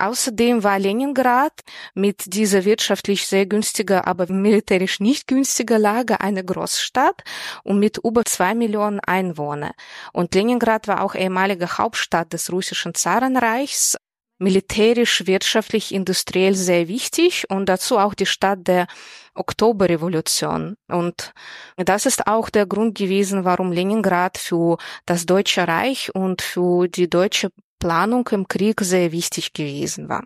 Außerdem war Leningrad mit dieser wirtschaftlich sehr günstiger, aber militärisch nicht günstiger Lage eine Großstadt und mit über zwei Millionen Einwohnern. Und Leningrad war auch ehemalige Hauptstadt des russischen Zarenreichs, militärisch, wirtschaftlich, industriell sehr wichtig und dazu auch die Stadt der Oktoberrevolution. Und das ist auch der Grund gewesen, warum Leningrad für das Deutsche Reich und für die deutsche Planung im Krieg sehr wichtig gewesen war.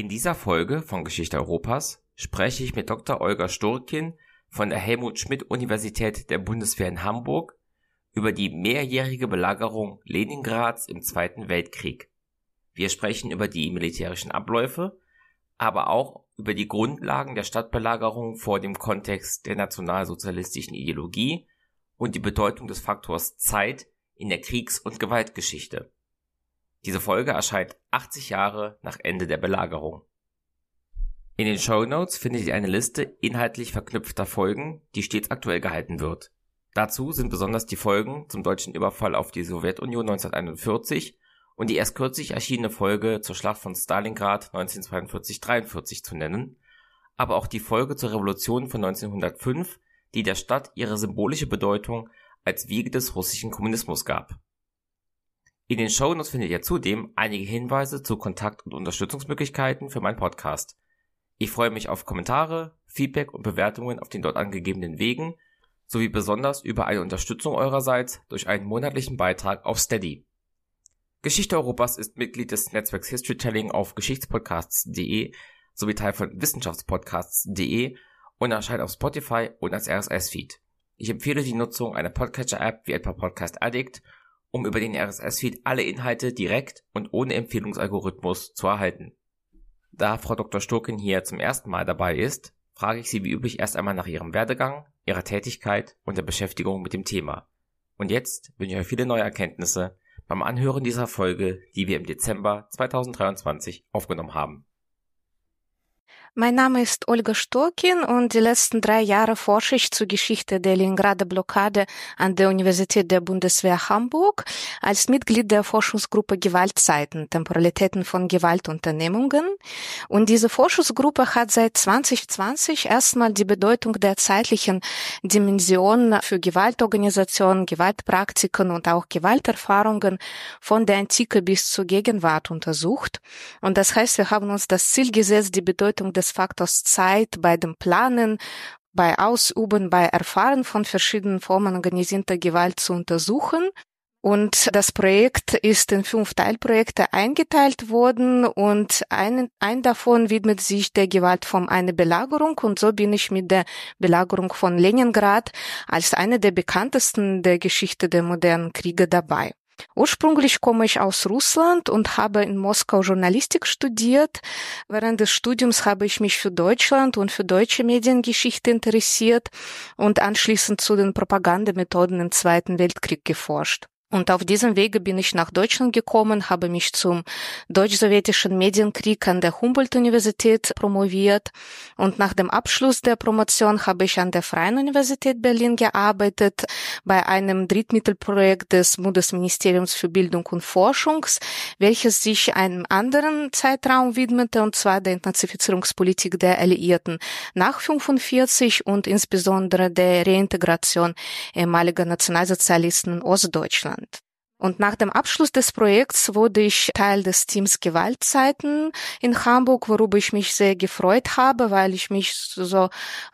In dieser Folge von Geschichte Europas spreche ich mit Dr. Olga Sturkin von der Helmut Schmidt Universität der Bundeswehr in Hamburg über die mehrjährige Belagerung Leningrads im Zweiten Weltkrieg. Wir sprechen über die militärischen Abläufe, aber auch über die Grundlagen der Stadtbelagerung vor dem Kontext der nationalsozialistischen Ideologie und die Bedeutung des Faktors Zeit in der Kriegs- und Gewaltgeschichte. Diese Folge erscheint 80 Jahre nach Ende der Belagerung. In den Show Notes findet ihr eine Liste inhaltlich verknüpfter Folgen, die stets aktuell gehalten wird. Dazu sind besonders die Folgen zum deutschen Überfall auf die Sowjetunion 1941 und die erst kürzlich erschienene Folge zur Schlacht von Stalingrad 1942-43 zu nennen, aber auch die Folge zur Revolution von 1905, die der Stadt ihre symbolische Bedeutung als Wiege des russischen Kommunismus gab. In den Shownotes findet ihr zudem einige Hinweise zu Kontakt- und Unterstützungsmöglichkeiten für meinen Podcast. Ich freue mich auf Kommentare, Feedback und Bewertungen auf den dort angegebenen Wegen sowie besonders über eine Unterstützung eurerseits durch einen monatlichen Beitrag auf Steady. Geschichte Europas ist Mitglied des Netzwerks Historytelling auf geschichtspodcasts.de sowie Teil von wissenschaftspodcasts.de und erscheint auf Spotify und als RSS-Feed. Ich empfehle die Nutzung einer Podcatcher-App wie etwa Podcast Addict um über den RSS-Feed alle Inhalte direkt und ohne Empfehlungsalgorithmus zu erhalten. Da Frau Dr. Sturken hier zum ersten Mal dabei ist, frage ich sie wie üblich erst einmal nach ihrem Werdegang, ihrer Tätigkeit und der Beschäftigung mit dem Thema. Und jetzt wünsche ich euch viele neue Erkenntnisse beim Anhören dieser Folge, die wir im Dezember 2023 aufgenommen haben. Mein Name ist Olga Storkin und die letzten drei Jahre forsche ich zur Geschichte der Leningrader Blockade an der Universität der Bundeswehr Hamburg als Mitglied der Forschungsgruppe Gewaltzeiten, Temporalitäten von Gewaltunternehmungen. Und diese Forschungsgruppe hat seit 2020 erstmal die Bedeutung der zeitlichen Dimension für Gewaltorganisationen, Gewaltpraktiken und auch Gewalterfahrungen von der Antike bis zur Gegenwart untersucht. Und das heißt, wir haben uns das Ziel gesetzt, die Bedeutung des Faktors Zeit bei dem Planen, bei Ausüben, bei Erfahren von verschiedenen Formen organisierter Gewalt zu untersuchen. Und das Projekt ist in fünf Teilprojekte eingeteilt worden und ein, ein davon widmet sich der Gewaltform eine Belagerung und so bin ich mit der Belagerung von Leningrad als eine der bekanntesten der Geschichte der modernen Kriege dabei. Ursprünglich komme ich aus Russland und habe in Moskau Journalistik studiert. Während des Studiums habe ich mich für Deutschland und für deutsche Mediengeschichte interessiert und anschließend zu den Propagandamethoden im Zweiten Weltkrieg geforscht. Und auf diesem Wege bin ich nach Deutschland gekommen, habe mich zum deutsch-sowjetischen Medienkrieg an der Humboldt-Universität promoviert. Und nach dem Abschluss der Promotion habe ich an der Freien Universität Berlin gearbeitet, bei einem Drittmittelprojekt des Bundesministeriums für Bildung und Forschung, welches sich einem anderen Zeitraum widmete, und zwar der Entnazifizierungspolitik der Alliierten nach 45 und insbesondere der Reintegration ehemaliger Nationalsozialisten in Ostdeutschland. Und nach dem Abschluss des Projekts wurde ich Teil des Teams Gewaltzeiten in Hamburg, worüber ich mich sehr gefreut habe, weil ich mich so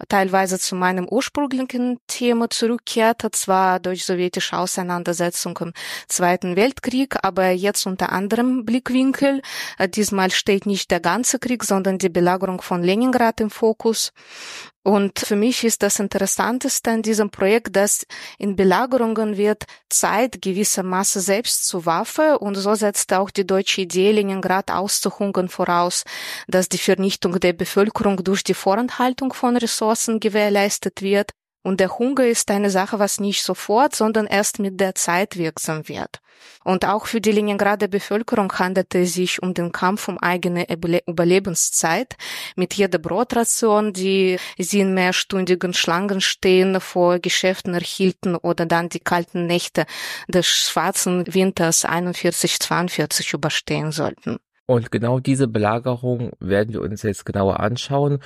teilweise zu meinem ursprünglichen Thema zurückkehrte, zwar durch sowjetische Auseinandersetzung im Zweiten Weltkrieg, aber jetzt unter anderem Blickwinkel. Diesmal steht nicht der ganze Krieg, sondern die Belagerung von Leningrad im Fokus. Und für mich ist das Interessanteste an diesem Projekt, dass in Belagerungen wird Zeit gewissermaßen selbst zur Waffe und so setzte auch die deutsche Idee, Leningrad auszuhungern voraus, dass die Vernichtung der Bevölkerung durch die Vorenthaltung von Ressourcen gewährleistet wird und der Hunger ist eine Sache, was nicht sofort, sondern erst mit der Zeit wirksam wird. Und auch für die Leningrader Bevölkerung handelte es sich um den Kampf um eigene Überlebenszeit. Mit jeder Brotration, die sie in mehrstündigen Schlangen stehen vor Geschäften erhielten oder dann die kalten Nächte des schwarzen Winters 41-42 überstehen sollten. Und genau diese Belagerung werden wir uns jetzt genauer anschauen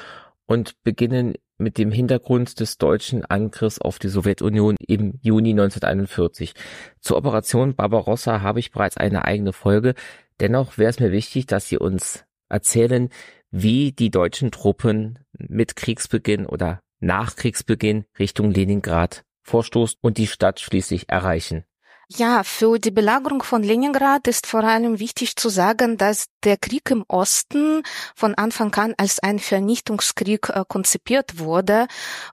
und beginnen mit dem Hintergrund des deutschen Angriffs auf die Sowjetunion im Juni 1941. Zur Operation Barbarossa habe ich bereits eine eigene Folge. Dennoch wäre es mir wichtig, dass Sie uns erzählen, wie die deutschen Truppen mit Kriegsbeginn oder nach Kriegsbeginn Richtung Leningrad vorstoßen und die Stadt schließlich erreichen. Ja, für die Belagerung von Leningrad ist vor allem wichtig zu sagen, dass der Krieg im Osten von Anfang an als ein Vernichtungskrieg äh, konzipiert wurde.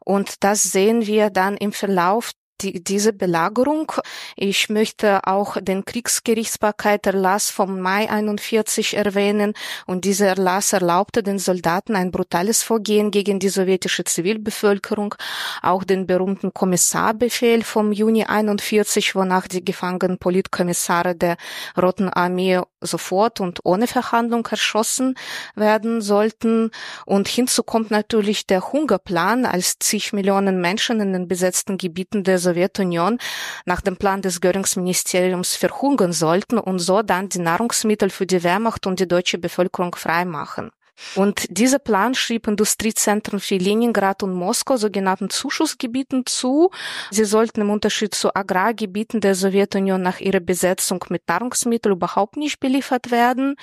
Und das sehen wir dann im Verlauf die, diese Belagerung. Ich möchte auch den Kriegsgerichtsbarkeit-Erlass vom Mai 41 erwähnen und dieser Erlass erlaubte den Soldaten ein brutales Vorgehen gegen die sowjetische Zivilbevölkerung, auch den berühmten Kommissarbefehl vom Juni 41, wonach die gefangenen Politkommissare der Roten Armee sofort und ohne Verhandlung erschossen werden sollten. Und hinzu kommt natürlich der Hungerplan, als zig Millionen Menschen in den besetzten Gebieten der Sowjetunion nach dem Plan des Göringsministeriums verhungern sollten und so dann die Nahrungsmittel für die Wehrmacht und die deutsche Bevölkerung freimachen. Und dieser Plan schrieb Industriezentren für Leningrad und Moskau sogenannten Zuschussgebieten zu. Sie sollten im Unterschied zu Agrargebieten der Sowjetunion nach ihrer Besetzung mit Nahrungsmitteln überhaupt nicht beliefert werden.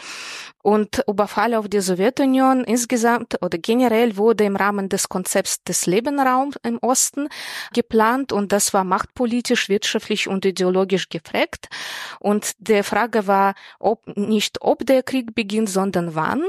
Und Überfall auf die Sowjetunion insgesamt oder generell wurde im Rahmen des Konzepts des Lebenraums im Osten geplant und das war machtpolitisch, wirtschaftlich und ideologisch geprägt. Und der Frage war, ob nicht ob der Krieg beginnt, sondern wann.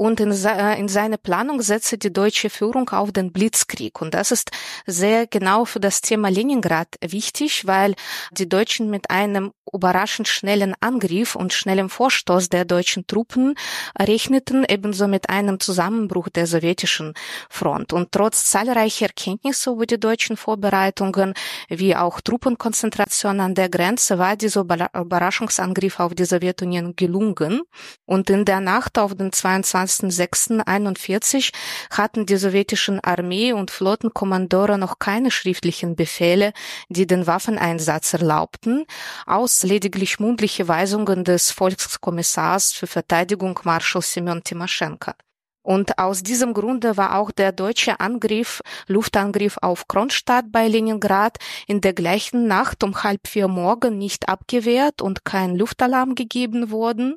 Und in, in seine Planung setzte die deutsche Führung auf den Blitzkrieg. Und das ist sehr genau für das Thema Leningrad wichtig, weil die Deutschen mit einem überraschend schnellen Angriff und schnellem Vorstoß der deutschen Truppen rechneten, ebenso mit einem Zusammenbruch der sowjetischen Front. Und trotz zahlreicher Erkenntnisse über die deutschen Vorbereitungen, wie auch Truppenkonzentration an der Grenze, war dieser Überraschungsangriff auf die Sowjetunion gelungen. Und in der Nacht auf den 22 1.6.41 hatten die sowjetischen Armee- und Flottenkommandore noch keine schriftlichen Befehle, die den Waffeneinsatz erlaubten, aus lediglich mundliche Weisungen des Volkskommissars für Verteidigung Marschall Semyon Timoschenko. Und aus diesem Grunde war auch der deutsche Angriff, Luftangriff auf Kronstadt bei Leningrad in der gleichen Nacht um halb vier morgen nicht abgewehrt und kein Luftalarm gegeben worden.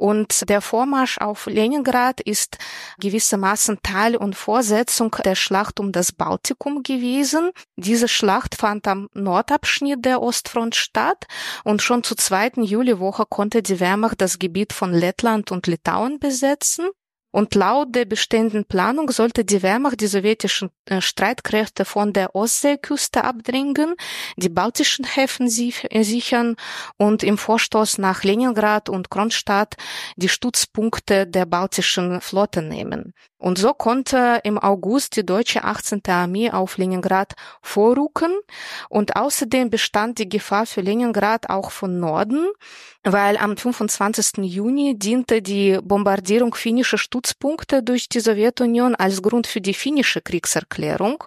Und der Vormarsch auf Leningrad ist gewissermaßen Teil und Vorsetzung der Schlacht um das Baltikum gewesen. Diese Schlacht fand am Nordabschnitt der Ostfront statt und schon zur zweiten Juliwoche konnte die Wehrmacht das Gebiet von Lettland und Litauen besetzen. Und laut der bestehenden Planung sollte die Wehrmacht die sowjetischen äh, Streitkräfte von der Ostseeküste abdrängen, die baltischen Häfen sichern und im Vorstoß nach Leningrad und Kronstadt die Stützpunkte der baltischen Flotte nehmen. Und so konnte im August die deutsche 18. Armee auf Leningrad vorrücken und außerdem bestand die Gefahr für Leningrad auch von Norden, weil am 25. Juni diente die Bombardierung finnischer Stützpunkte durch die Sowjetunion als Grund für die finnische Kriegserklärung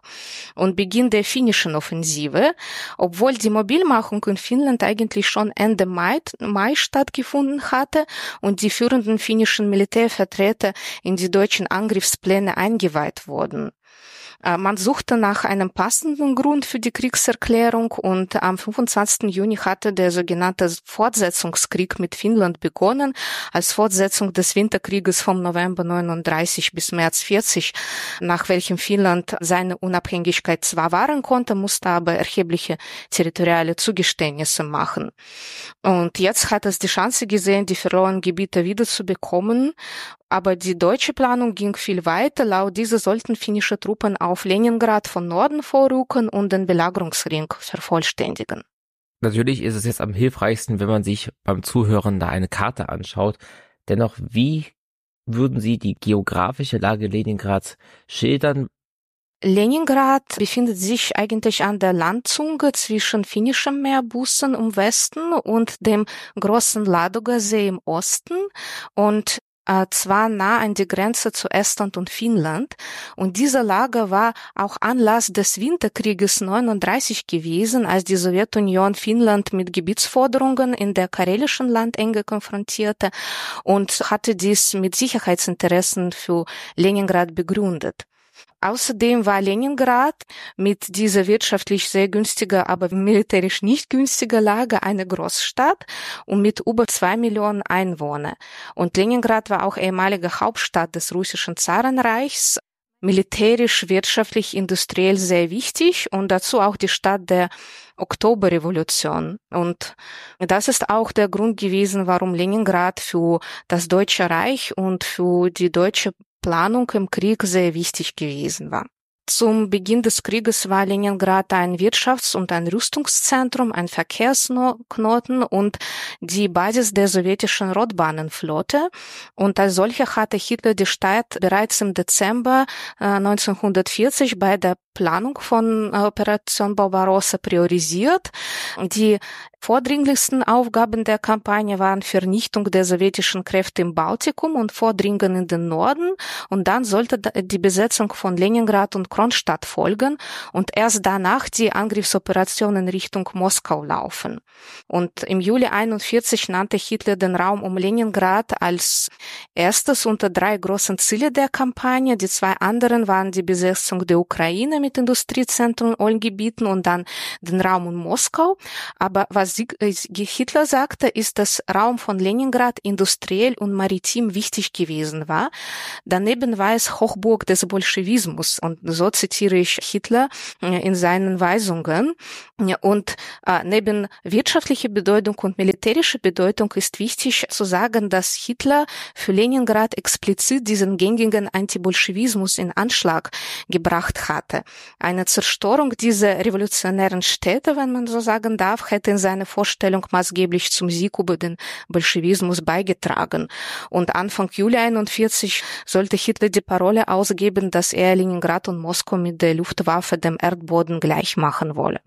und Beginn der finnischen Offensive, obwohl die Mobilmachung in Finnland eigentlich schon Ende Mai, Mai stattgefunden hatte und die führenden finnischen Militärvertreter in die deutschen Angriffspläne eingeweiht wurden. Äh, man suchte nach einem passenden Grund für die Kriegserklärung und am 25. Juni hatte der sogenannte Fortsetzungskrieg mit Finnland begonnen, als Fortsetzung des Winterkrieges vom November 39 bis März 40, nach welchem Finnland seine Unabhängigkeit zwar wahren konnte, musste aber erhebliche territoriale Zugeständnisse machen. Und jetzt hat es die Chance gesehen, die verlorenen Gebiete wiederzubekommen aber die deutsche Planung ging viel weiter. Laut dieser sollten finnische Truppen auf Leningrad von Norden vorrücken und den Belagerungsring vervollständigen. Natürlich ist es jetzt am hilfreichsten, wenn man sich beim Zuhören da eine Karte anschaut. Dennoch, wie würden Sie die geografische Lage Leningrads schildern? Leningrad befindet sich eigentlich an der Landzunge zwischen finnischem Meerbusen im Westen und dem großen Ladoga-See im Osten und äh, zwar nah an die Grenze zu Estland und Finnland. Und diese Lage war auch Anlass des Winterkrieges 39 gewesen, als die Sowjetunion Finnland mit Gebietsforderungen in der karelischen Landenge konfrontierte und hatte dies mit Sicherheitsinteressen für Leningrad begründet. Außerdem war Leningrad mit dieser wirtschaftlich sehr günstiger, aber militärisch nicht günstiger Lage eine Großstadt und mit über zwei Millionen Einwohnern. Und Leningrad war auch ehemalige Hauptstadt des russischen Zarenreichs, militärisch, wirtschaftlich, industriell sehr wichtig und dazu auch die Stadt der Oktoberrevolution. Und das ist auch der Grund gewesen, warum Leningrad für das Deutsche Reich und für die deutsche Planung im Krieg sehr wichtig gewesen war. Zum Beginn des Krieges war Leningrad ein Wirtschafts- und ein Rüstungszentrum, ein Verkehrsknoten und die Basis der sowjetischen Rotbahnenflotte. Und als solcher hatte Hitler die Stadt bereits im Dezember 1940 äh, bei der Planung von äh, Operation Barbarossa priorisiert. Die vordringlichsten Aufgaben der Kampagne waren Vernichtung der sowjetischen Kräfte im Baltikum und Vordringen in den Norden. Und dann sollte die Besetzung von Leningrad und Kronstadt folgen und erst danach die Angriffsoperation in Richtung Moskau laufen. Und im Juli 41 nannte Hitler den Raum um Leningrad als erstes unter drei großen Ziele der Kampagne. Die zwei anderen waren die Besetzung der Ukraine mit Industriezentren und Gebieten und dann den Raum um Moskau. Aber was äh, Hitler sagte, ist, dass Raum von Leningrad industriell und maritim wichtig gewesen war. Daneben war es Hochburg des Bolschewismus und so zitiere ich Hitler äh, in seinen Weisungen. Und äh, neben wirtschaftlicher Bedeutung und militärischer Bedeutung ist wichtig zu sagen, dass Hitler für Leningrad explizit diesen gängigen Antibolschewismus in Anschlag gebracht hatte. Eine Zerstörung dieser revolutionären Städte, wenn man so sagen darf, hätte in seiner Vorstellung maßgeblich zum Sieg über den Bolschewismus beigetragen. Und Anfang Juli 41 sollte Hitler die Parole ausgeben, dass er Leningrad und Moskau mit der Luftwaffe dem Erdboden gleich machen wolle.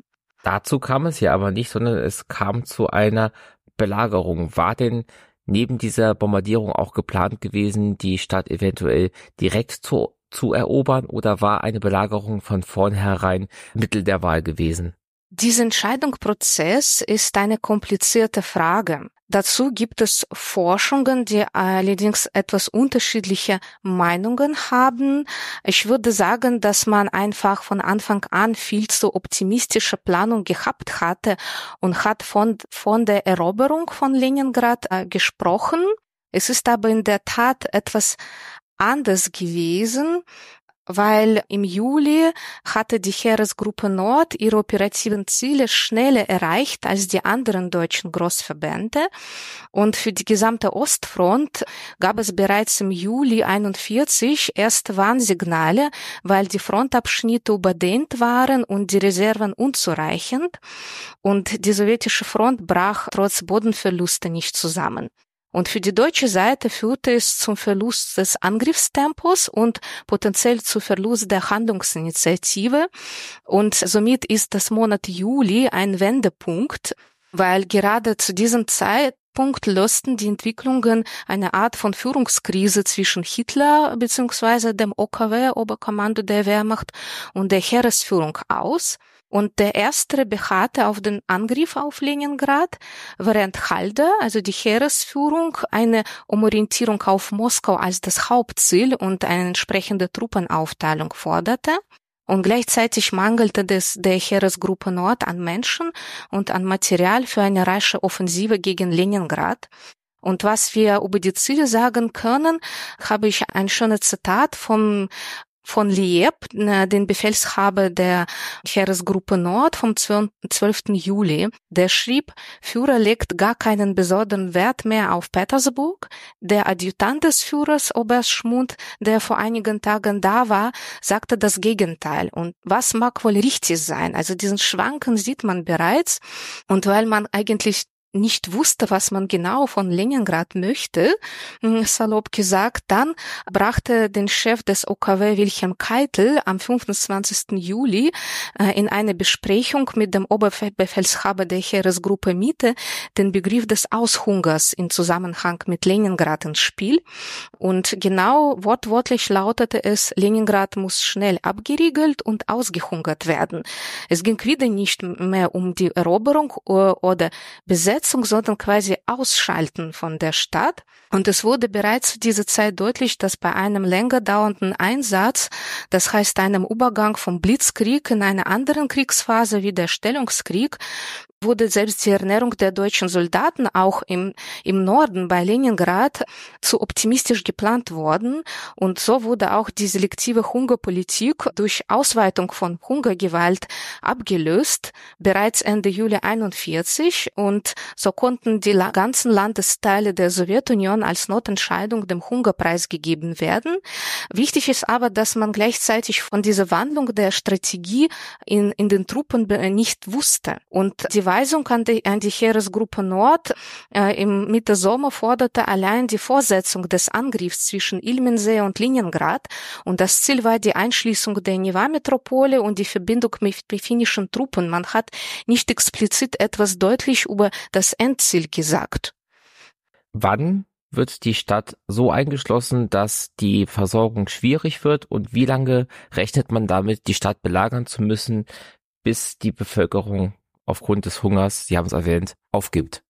Dazu kam es ja aber nicht, sondern es kam zu einer Belagerung. War denn neben dieser Bombardierung auch geplant gewesen, die Stadt eventuell direkt zu, zu erobern oder war eine Belagerung von vornherein Mittel der Wahl gewesen? Dieser Entscheidungsprozess ist eine komplizierte Frage. Dazu gibt es Forschungen, die allerdings etwas unterschiedliche Meinungen haben. Ich würde sagen, dass man einfach von Anfang an viel zu optimistische Planung gehabt hatte und hat von, von der Eroberung von Leningrad äh, gesprochen. Es ist aber in der Tat etwas anders gewesen weil im Juli hatte die Heeresgruppe Nord ihre operativen Ziele schneller erreicht als die anderen deutschen Großverbände. Und für die gesamte Ostfront gab es bereits im Juli 41 erste Warnsignale, weil die Frontabschnitte überdehnt waren und die Reserven unzureichend. Und die sowjetische Front brach trotz Bodenverluste nicht zusammen. Und für die deutsche Seite führte es zum Verlust des Angriffstempos und potenziell zu Verlust der Handlungsinitiative. Und somit ist das Monat Juli ein Wendepunkt, weil gerade zu diesem Zeitpunkt lösten die Entwicklungen eine Art von Führungskrise zwischen Hitler bzw. dem OKW, Oberkommando der Wehrmacht, und der Heeresführung aus. Und der erste beharrte auf den Angriff auf Leningrad, während Halder, also die Heeresführung, eine Umorientierung auf Moskau als das Hauptziel und eine entsprechende Truppenaufteilung forderte. Und gleichzeitig mangelte es der Heeresgruppe Nord an Menschen und an Material für eine rasche Offensive gegen Leningrad. Und was wir über die Ziele sagen können, habe ich ein schönes Zitat vom von Lieb, den Befehlshaber der Heeresgruppe Nord vom 12. Juli. Der schrieb, Führer legt gar keinen besonderen Wert mehr auf Petersburg. Der Adjutant des Führers, Oberst Schmund, der vor einigen Tagen da war, sagte das Gegenteil. Und was mag wohl richtig sein? Also diesen Schwanken sieht man bereits. Und weil man eigentlich nicht wusste, was man genau von Leningrad möchte, hm, salopp gesagt, dann brachte den Chef des OKW Wilhelm Keitel am 25. Juli äh, in eine Besprechung mit dem Oberbefehlshaber der Heeresgruppe Mitte den Begriff des Aushungers in Zusammenhang mit Leningrad ins Spiel. Und genau wortwörtlich lautete es, Leningrad muss schnell abgeriegelt und ausgehungert werden. Es ging wieder nicht mehr um die Eroberung äh, oder Besetzung, Besetzung, sondern quasi Ausschalten von der Stadt. Und es wurde bereits zu dieser Zeit deutlich, dass bei einem länger dauernden Einsatz, das heißt einem Übergang vom Blitzkrieg in eine andere Kriegsphase wie der Stellungskrieg, wurde selbst die Ernährung der deutschen Soldaten auch im, im Norden bei Leningrad zu optimistisch geplant worden. Und so wurde auch die selektive Hungerpolitik durch Ausweitung von Hungergewalt abgelöst, bereits Ende Juli 41. Und so konnten die ganzen Landesteile der Sowjetunion als Notentscheidung dem Hungerpreis gegeben werden. Wichtig ist aber, dass man gleichzeitig von dieser Wandlung der Strategie in, in den Truppen nicht wusste. Und die Weisung an die, an die Heeresgruppe Nord äh, im Mitte Sommer forderte allein die Vorsetzung des Angriffs zwischen Ilmensee und Leningrad und das Ziel war die Einschließung der Niva-Metropole und die Verbindung mit finnischen Truppen. Man hat nicht explizit etwas deutlich über das Endziel gesagt. Wann wird die Stadt so eingeschlossen, dass die Versorgung schwierig wird und wie lange rechnet man damit, die Stadt belagern zu müssen, bis die Bevölkerung aufgrund des Hungers, Sie haben es erwähnt, aufgibt.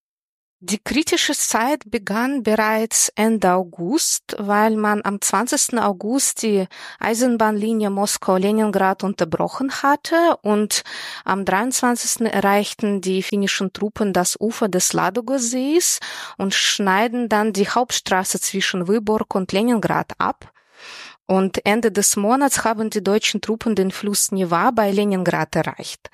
Die kritische Zeit begann bereits Ende August, weil man am 20. August die Eisenbahnlinie Moskau-Leningrad unterbrochen hatte und am 23. erreichten die finnischen Truppen das Ufer des Ladoga-Sees und schneiden dann die Hauptstraße zwischen Wyborg und Leningrad ab. Und Ende des Monats haben die deutschen Truppen den Fluss Neva bei Leningrad erreicht.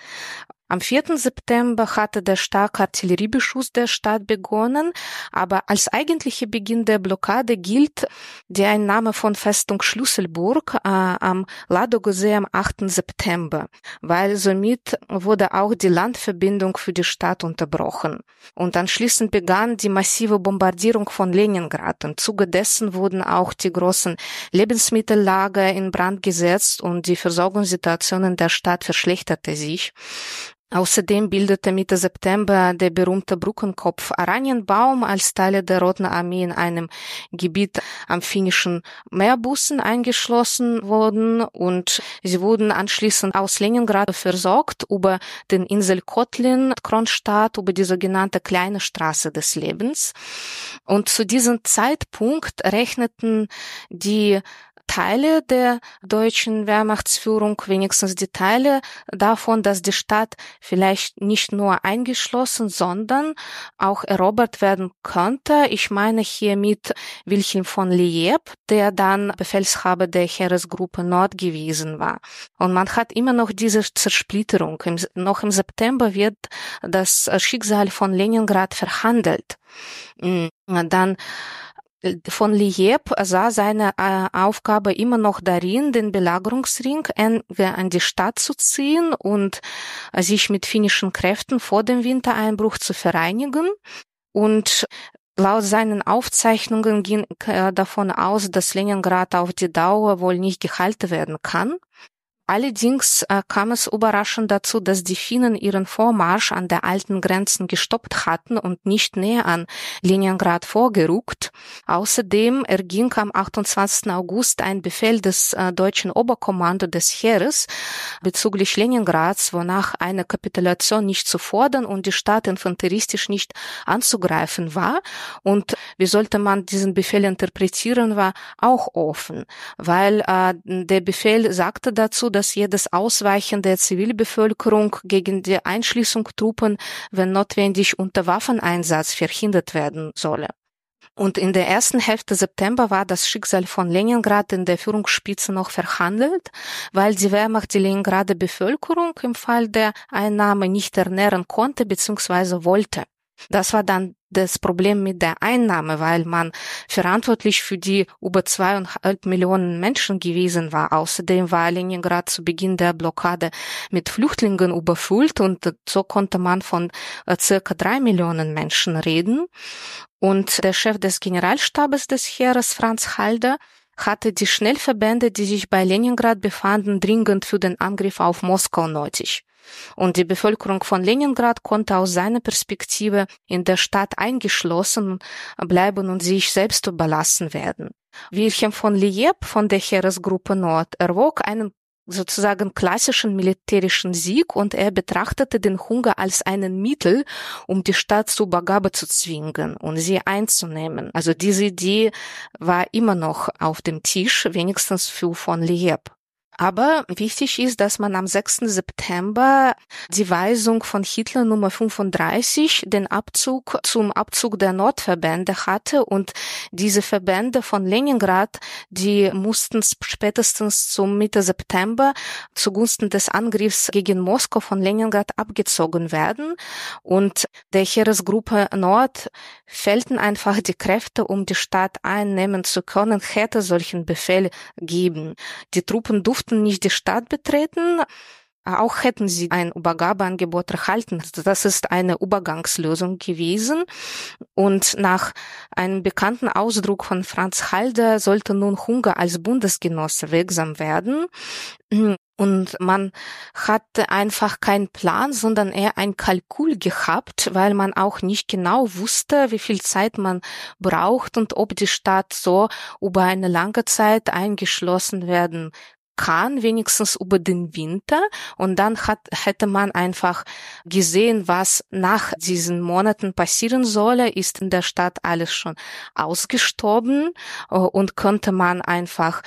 Am 4. September hatte der starke Artilleriebeschuss der Stadt begonnen, aber als eigentlicher Beginn der Blockade gilt die Einnahme von Festung Schlüsselburg äh, am Ladogosee am 8. September, weil somit wurde auch die Landverbindung für die Stadt unterbrochen. Und anschließend begann die massive Bombardierung von Leningrad. Im Zuge dessen wurden auch die großen Lebensmittellager in Brand gesetzt und die Versorgungssituation in der Stadt verschlechterte sich. Außerdem bildete Mitte September der berühmte Brückenkopf Aranienbaum als Teile der Roten Armee in einem Gebiet am finnischen Meerbussen eingeschlossen worden und sie wurden anschließend aus Leningrad versorgt über den Insel Kotlin, Kronstadt, über die sogenannte kleine Straße des Lebens. Und zu diesem Zeitpunkt rechneten die Teile der deutschen Wehrmachtsführung, wenigstens die Teile davon, dass die Stadt vielleicht nicht nur eingeschlossen, sondern auch erobert werden könnte. Ich meine hier mit Wilhelm von Lieb, der dann Befehlshaber der Heeresgruppe Nord gewesen war. Und man hat immer noch diese Zersplitterung. Noch im September wird das Schicksal von Leningrad verhandelt. Mm, dann von Lieb sah seine äh, Aufgabe immer noch darin, den Belagerungsring an die Stadt zu ziehen und äh, sich mit finnischen Kräften vor dem Wintereinbruch zu vereinigen. Und Laut seinen Aufzeichnungen ging er davon aus, dass Leningrad auf die Dauer wohl nicht gehalten werden kann. Allerdings äh, kam es überraschend dazu, dass die Finnen ihren Vormarsch an der alten Grenzen gestoppt hatten und nicht näher an Leningrad vorgerückt. Außerdem erging am 28. August ein Befehl des äh, deutschen Oberkommando des Heeres bezüglich Leningrads, wonach eine Kapitulation nicht zu fordern und die Stadt infanteristisch nicht anzugreifen war. Und wie sollte man diesen Befehl interpretieren, war auch offen, weil äh, der Befehl sagte dazu, dass jedes Ausweichen der Zivilbevölkerung gegen die Einschließung Truppen, wenn notwendig, unter Waffeneinsatz verhindert werden solle. Und in der ersten Hälfte September war das Schicksal von Leningrad in der Führungsspitze noch verhandelt, weil die Wehrmacht die Leningrader Bevölkerung im Fall der Einnahme nicht ernähren konnte bzw. wollte. Das war dann das Problem mit der Einnahme, weil man verantwortlich für die über zweieinhalb Millionen Menschen gewesen war. Außerdem war Leningrad zu Beginn der Blockade mit Flüchtlingen überfüllt und so konnte man von äh, circa drei Millionen Menschen reden. Und der Chef des Generalstabes des Heeres, Franz Halder, hatte die Schnellverbände, die sich bei Leningrad befanden, dringend für den Angriff auf Moskau nötig. Und die Bevölkerung von Leningrad konnte aus seiner Perspektive in der Stadt eingeschlossen bleiben und sich selbst überlassen werden. Wilhelm von Lieb von der Heeresgruppe Nord erwog einen sozusagen klassischen militärischen Sieg und er betrachtete den Hunger als einen Mittel, um die Stadt zur Übergabe zu zwingen und sie einzunehmen. Also diese Idee war immer noch auf dem Tisch, wenigstens für von Lieb. Aber wichtig ist, dass man am 6. September die Weisung von Hitler Nummer 35, den Abzug zum Abzug der Nordverbände hatte und diese Verbände von Leningrad, die mussten spätestens zum Mitte September zugunsten des Angriffs gegen Moskau von Leningrad abgezogen werden und der Heeresgruppe Nord fehlten einfach die Kräfte, um die Stadt einnehmen zu können, hätte solchen Befehl geben. Die Truppen durften durften nicht die Stadt betreten. Auch hätten sie ein Übergabeangebot erhalten. Das ist eine Übergangslösung gewesen. Und nach einem bekannten Ausdruck von Franz Halder sollte nun Hunger als Bundesgenosse wirksam werden. Und man hatte einfach keinen Plan, sondern eher ein Kalkül gehabt, weil man auch nicht genau wusste, wie viel Zeit man braucht und ob die Stadt so über eine lange Zeit eingeschlossen werden kann, wenigstens über den Winter. Und dann hat, hätte man einfach gesehen, was nach diesen Monaten passieren solle. Ist in der Stadt alles schon ausgestorben äh, und könnte man einfach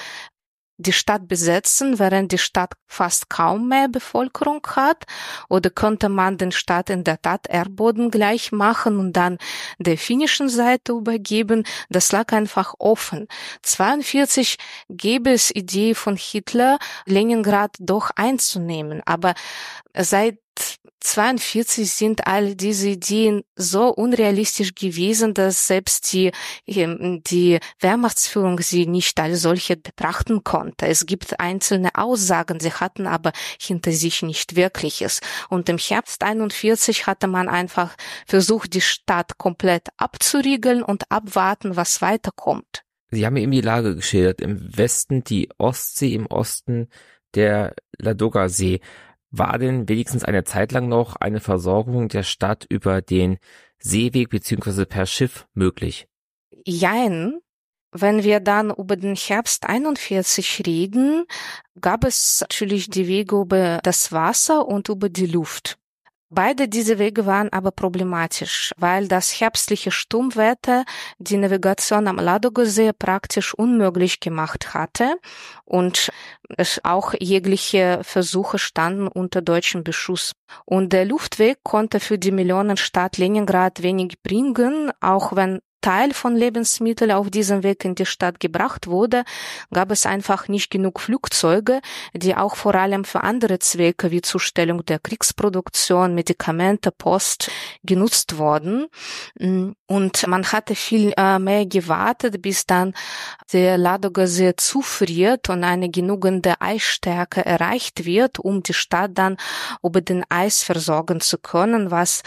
die Stadt besetzen, während die Stadt fast kaum mehr Bevölkerung hat? Oder könnte man den Stadt in der Tat Erdboden gleich machen und dann der finnischen Seite übergeben? Das lag einfach offen. 42 gäbe es Idee von Hitler, Leningrad doch einzunehmen. Aber seit 42 sind all diese Ideen so unrealistisch gewesen, dass selbst die, ähm, die Wehrmachtsführung sie nicht als solche betrachten konnte. Es gibt einzelne Aussagen, sie hatten aber hinter sich nicht wirkliches. Und im Herbst 41 hatte man einfach versucht, die Stadt komplett abzuriegeln und abwarten, was weiterkommt. Sie haben eben die Lage geschildert. Im Westen die Ostsee, im Osten der Ladoga-See war denn wenigstens eine Zeit lang noch eine Versorgung der Stadt über den Seeweg beziehungsweise per Schiff möglich? Jein. Wenn wir dann über den Herbst 41 reden, gab es natürlich die Wege über das Wasser und über die Luft. Beide diese Wege waren aber problematisch, weil das herbstliche Sturmwetter die Navigation am Ladogosee praktisch unmöglich gemacht hatte und es auch jegliche Versuche standen unter deutschem Beschuss. Und der Luftweg konnte für die Millionenstadt Leningrad wenig bringen, auch wenn Teil von Lebensmitteln auf diesem Weg in die Stadt gebracht wurde, gab es einfach nicht genug Flugzeuge, die auch vor allem für andere Zwecke wie Zustellung der Kriegsproduktion, Medikamente, Post genutzt wurden. Und man hatte viel äh, mehr gewartet, bis dann der Ladogase zufriert und eine genügende Eisstärke erreicht wird, um die Stadt dann über den Eis versorgen zu können, was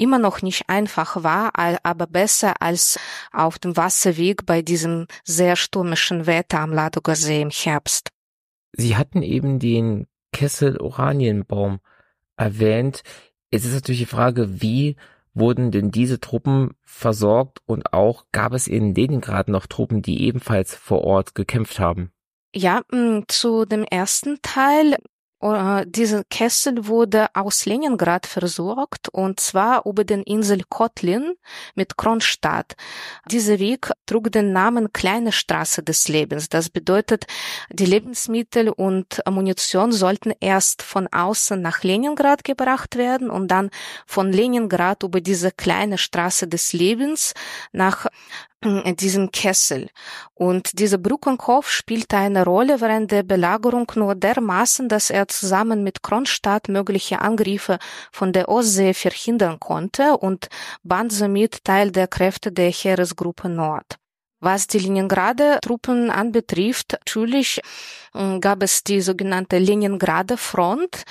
immer noch nicht einfach war, aber besser als auf dem Wasserweg bei diesem sehr stürmischen Wetter am Ladoga See im Herbst. Sie hatten eben den Kessel Oranienbaum erwähnt. Es ist natürlich die Frage, wie wurden denn diese Truppen versorgt und auch gab es in Leningrad noch Truppen, die ebenfalls vor Ort gekämpft haben? Ja, zu dem ersten Teil äh, dieser Kessel wurde aus Leningrad versorgt und zwar über den Insel Kotlin mit Kronstadt. Dieser Weg trug den Namen Kleine Straße des Lebens. Das bedeutet, die Lebensmittel und Munition sollten erst von außen nach Leningrad gebracht werden und dann von Leningrad über diese kleine Straße des Lebens nach diesem Kessel. Und dieser Brückenkopf spielte eine Rolle während der Belagerung nur dermaßen, dass er zusammen mit Kronstadt mögliche Angriffe von der Ostsee verhindern konnte und band somit Teil der Kräfte der Heeresgruppe Nord. Was die Leningrader Truppen anbetrifft, natürlich äh, gab es die sogenannte Leningrader Front,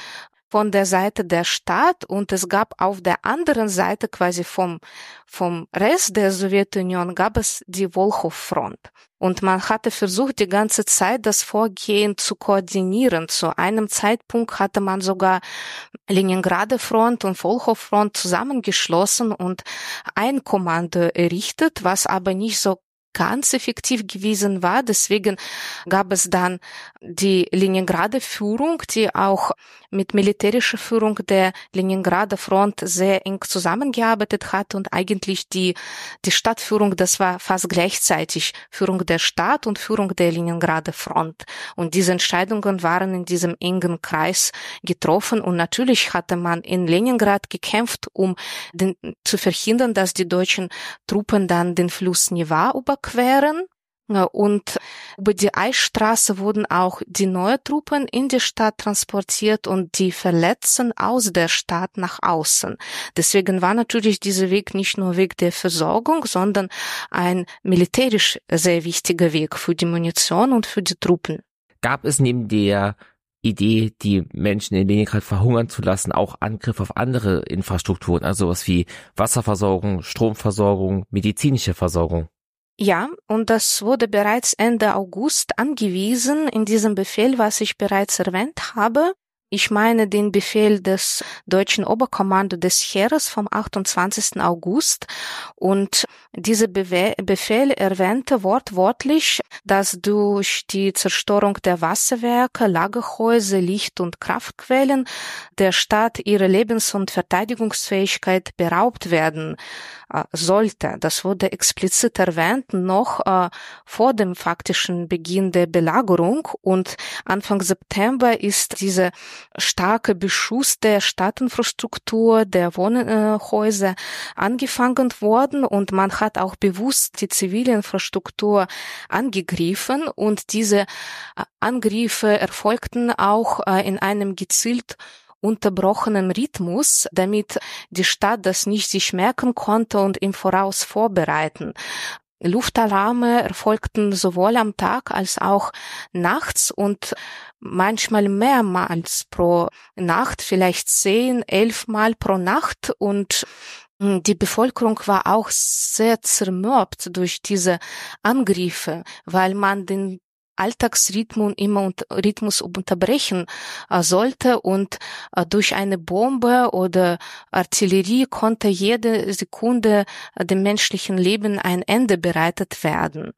von der Seite der Stadt und es gab auf der anderen Seite quasi vom, vom Rest der Sowjetunion gab es die Wolchow-Front. Und man hatte versucht, die ganze Zeit das Vorgehen zu koordinieren. Zu einem Zeitpunkt hatte man sogar Leningrader Front und Volchow-Front zusammengeschlossen und ein Kommando errichtet, was aber nicht so ganz effektiv gewesen war. Deswegen gab es dann die Leningrader Führung, die auch mit militärischer Führung der Leningrader Front sehr eng zusammengearbeitet hat und eigentlich die, die Stadtführung, das war fast gleichzeitig Führung der Stadt und Führung der Leningrader Front. Und diese Entscheidungen waren in diesem engen Kreis getroffen und natürlich hatte man in Leningrad gekämpft, um den, zu verhindern, dass die deutschen Truppen dann den Fluss Neva überqueren und über die Eisstraße wurden auch die neuen Truppen in die Stadt transportiert und die Verletzten aus der Stadt nach außen. Deswegen war natürlich dieser Weg nicht nur Weg der Versorgung, sondern ein militärisch sehr wichtiger Weg für die Munition und für die Truppen. Gab es neben der Idee, die Menschen in Leningrad verhungern zu lassen, auch Angriff auf andere Infrastrukturen, also was wie Wasserversorgung, Stromversorgung, medizinische Versorgung? Ja, und das wurde bereits Ende August angewiesen in diesem Befehl, was ich bereits erwähnt habe. Ich meine den Befehl des deutschen Oberkommando des Heeres vom 28. August und dieser Befehl erwähnte wortwörtlich, dass durch die Zerstörung der Wasserwerke, Lagerhäuser, Licht- und Kraftquellen der Stadt ihre Lebens- und Verteidigungsfähigkeit beraubt werden äh, sollte. Das wurde explizit erwähnt noch äh, vor dem faktischen Beginn der Belagerung und Anfang September ist diese starke Beschuss der Stadtinfrastruktur, der Wohnhäuser angefangen worden und man hat auch bewusst die zivile Infrastruktur angegriffen und diese äh, Angriffe erfolgten auch äh, in einem gezielt unterbrochenen Rhythmus, damit die Stadt das nicht sich merken konnte und im Voraus vorbereiten. Luftalarme erfolgten sowohl am Tag als auch nachts und manchmal mehrmals pro Nacht, vielleicht zehn, elf Mal pro Nacht. Und hm, die Bevölkerung war auch sehr zermürbt durch diese Angriffe, weil man den Alltagsrhythmus immer Rhythmus unterbrechen äh, sollte und äh, durch eine Bombe oder Artillerie konnte jede Sekunde äh, dem menschlichen Leben ein Ende bereitet werden.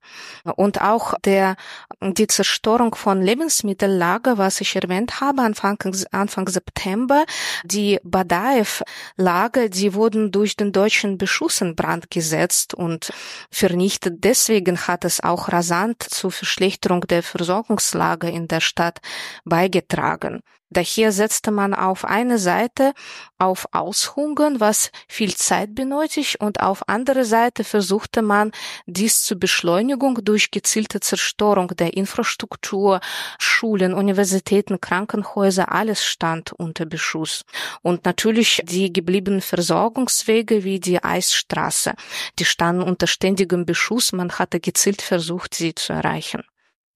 Und auch der, die Zerstörung von Lebensmittellager, was ich erwähnt habe, Anfang, Anfang September, die Badaev-Lager, die wurden durch den deutschen Beschuss in Brand gesetzt und vernichtet. Deswegen hat es auch rasant zur Verschlechterung der Versorgungslage in der Stadt beigetragen. Daher setzte man auf eine Seite auf Aushungern, was viel Zeit benötigt, und auf andere Seite versuchte man dies zur Beschleunigung durch gezielte Zerstörung der Infrastruktur, Schulen, Universitäten, Krankenhäuser, alles stand unter Beschuss. Und natürlich die gebliebenen Versorgungswege wie die Eisstraße, die standen unter ständigem Beschuss, man hatte gezielt versucht, sie zu erreichen.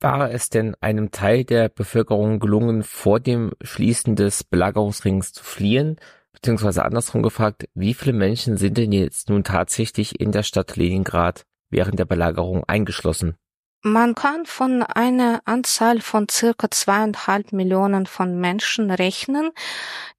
War es denn einem Teil der Bevölkerung gelungen, vor dem Schließen des Belagerungsrings zu fliehen? Beziehungsweise andersrum gefragt, wie viele Menschen sind denn jetzt nun tatsächlich in der Stadt Leningrad während der Belagerung eingeschlossen? Man kann von einer Anzahl von circa zweieinhalb Millionen von Menschen rechnen.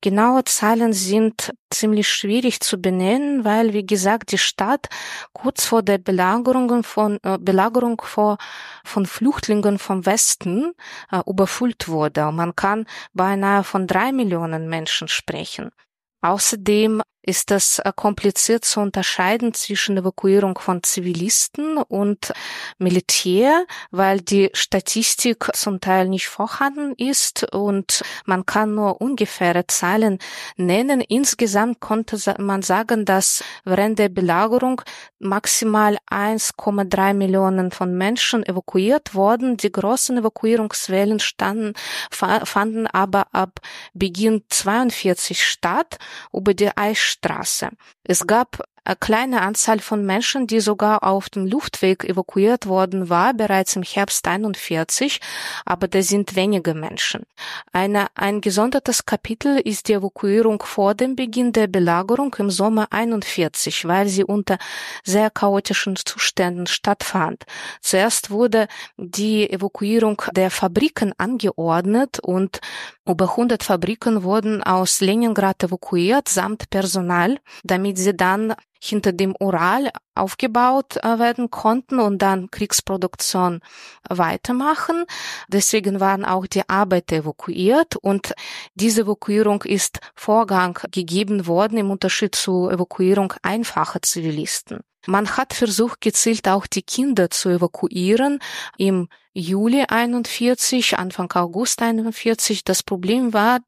Genaue Zahlen sind ziemlich schwierig zu benennen, weil, wie gesagt, die Stadt kurz vor der Belagerung von, äh, Belagerung vor, von Flüchtlingen vom Westen äh, überfüllt wurde. Man kann beinahe von drei Millionen Menschen sprechen. Außerdem ist es äh, kompliziert zu unterscheiden zwischen Evakuierung von Zivilisten und Militär, weil die Statistik zum Teil nicht vorhanden ist und man kann nur ungefähre Zahlen nennen. Insgesamt konnte man sagen, dass während der Belagerung maximal 1,3 Millionen von Menschen evakuiert wurden. Die großen Evakuierungswellen standen, fanden aber ab Beginn 42 statt über die Eisstraße. Es gab eine kleine Anzahl von Menschen, die sogar auf dem Luftweg evakuiert worden war, bereits im Herbst 41, aber das sind wenige Menschen. Eine, ein gesondertes Kapitel ist die Evakuierung vor dem Beginn der Belagerung im Sommer 41, weil sie unter sehr chaotischen Zuständen stattfand. Zuerst wurde die Evakuierung der Fabriken angeordnet und über 100 Fabriken wurden aus Leningrad evakuiert samt Personal, damit sie dann hinter dem Ural aufgebaut äh, werden konnten und dann Kriegsproduktion weitermachen. Deswegen waren auch die Arbeiter evakuiert und diese Evakuierung ist Vorgang gegeben worden im Unterschied zur Evakuierung einfacher Zivilisten. Man hat versucht, gezielt auch die Kinder zu evakuieren. Im Juli 41, Anfang August 41. Das Problem war,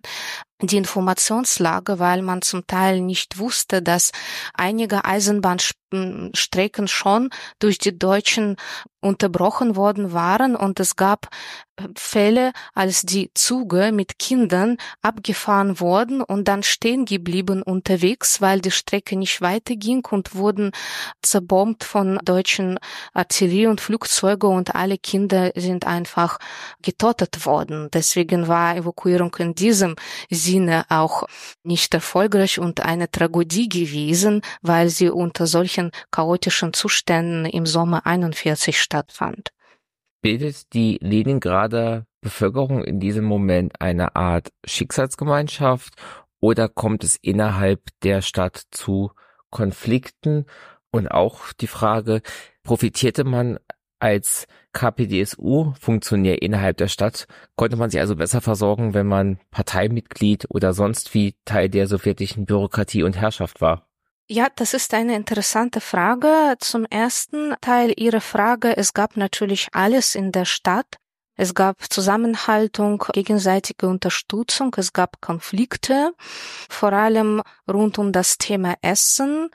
die Informationslage, weil man zum Teil nicht wusste, dass einige Eisenbahnstrecken schon durch die Deutschen unterbrochen worden waren und es gab äh, Fälle, als die Züge mit Kindern abgefahren wurden und dann stehen geblieben unterwegs, weil die Strecke nicht weiterging und wurden zerbombt von deutschen Artillerie und Flugzeuge und alle Kinder sind einfach getötet worden. Deswegen war Evakuierung in diesem Sinne auch nicht erfolgreich und eine Tragödie gewesen, weil sie unter solchen chaotischen Zuständen im Sommer 41 stattfand. Bildet die Leningrader Bevölkerung in diesem Moment eine Art Schicksalsgemeinschaft oder kommt es innerhalb der Stadt zu Konflikten? Und auch die Frage, profitierte man als KPDSU-Funktionär innerhalb der Stadt konnte man sich also besser versorgen, wenn man Parteimitglied oder sonst wie Teil der sowjetischen Bürokratie und Herrschaft war. Ja, das ist eine interessante Frage. Zum ersten Teil Ihrer Frage. Es gab natürlich alles in der Stadt. Es gab Zusammenhaltung, gegenseitige Unterstützung, es gab Konflikte, vor allem rund um das Thema Essen.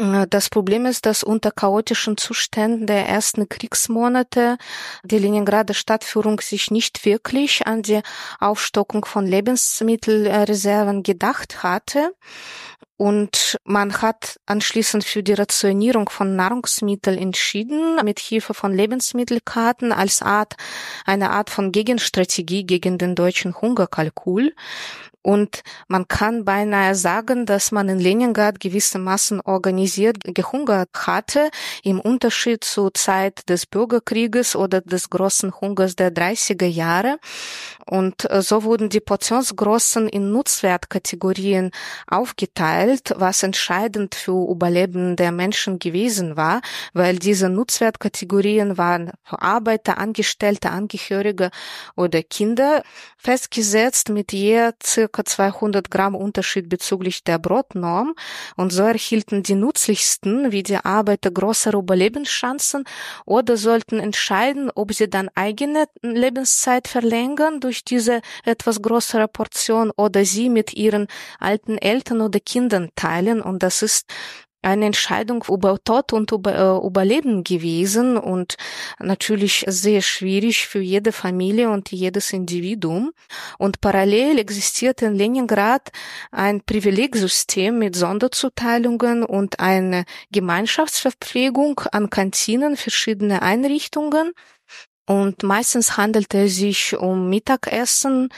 Äh, das Problem ist, dass unter chaotischen Zuständen der ersten Kriegsmonate die Leningrader Stadtführung sich nicht wirklich an die Aufstockung von Lebensmittelreserven gedacht hatte. Und man hat anschließend für die Rationierung von Nahrungsmitteln entschieden, mit Hilfe von Lebensmittelkarten als Art, eine Art von Gegenstrategie gegen den deutschen Hungerkalkul. Und man kann beinahe sagen, dass man in Leningrad gewissermaßen organisiert gehungert hatte, im Unterschied zur Zeit des Bürgerkrieges oder des großen Hungers der 30er Jahre. Und äh, so wurden die Portionsgrossen in Nutzwertkategorien aufgeteilt, was entscheidend für Überleben der Menschen gewesen war, weil diese Nutzwertkategorien waren für Arbeiter, Angestellte, Angehörige oder Kinder festgesetzt mit je 200 Gramm Unterschied bezüglich der Brotnorm. Und so erhielten die Nützlichsten wie die Arbeiter größere Überlebenschancen oder sollten entscheiden, ob sie dann eigene Lebenszeit verlängern durch diese etwas größere Portion oder sie mit ihren alten Eltern oder Kindern teilen. Und das ist eine Entscheidung über Tod und über äh, Überleben gewesen und natürlich sehr schwierig für jede Familie und jedes Individuum. Und parallel existiert in Leningrad ein Privilegsystem mit Sonderzuteilungen und eine Gemeinschaftsverpflegung an Kantinen verschiedener Einrichtungen. Und meistens handelte es sich um Mittagessen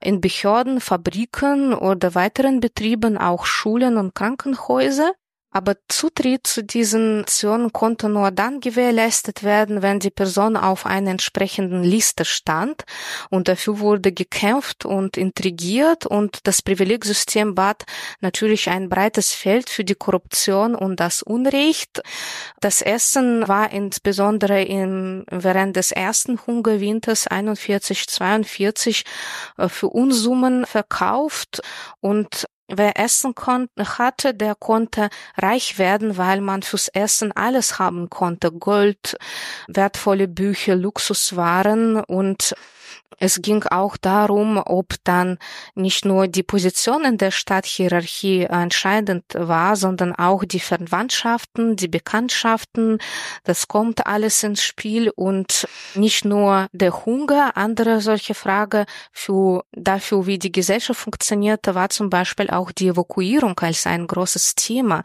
in Behörden, Fabriken oder weiteren Betrieben, auch Schulen und Krankenhäuser. Aber Zutritt zu diesen Aktionen konnte nur dann gewährleistet werden, wenn die Person auf einer entsprechenden Liste stand. Und dafür wurde gekämpft und intrigiert und das Privilegsystem bat natürlich ein breites Feld für die Korruption und das Unrecht. Das Essen war insbesondere im, während des ersten Hungerwinters 41, 42 äh, für Unsummen verkauft und wer Essen hatte, der konnte reich werden, weil man fürs Essen alles haben konnte. Gold, wertvolle Bücher, Luxuswaren und es ging auch darum, ob dann nicht nur die Position in der Stadthierarchie entscheidend war, sondern auch die Verwandtschaften, die Bekanntschaften. Das kommt alles ins Spiel und nicht nur der Hunger. Andere solche Frage für, dafür, wie die Gesellschaft funktionierte, war zum Beispiel auch die Evakuierung als ein großes Thema.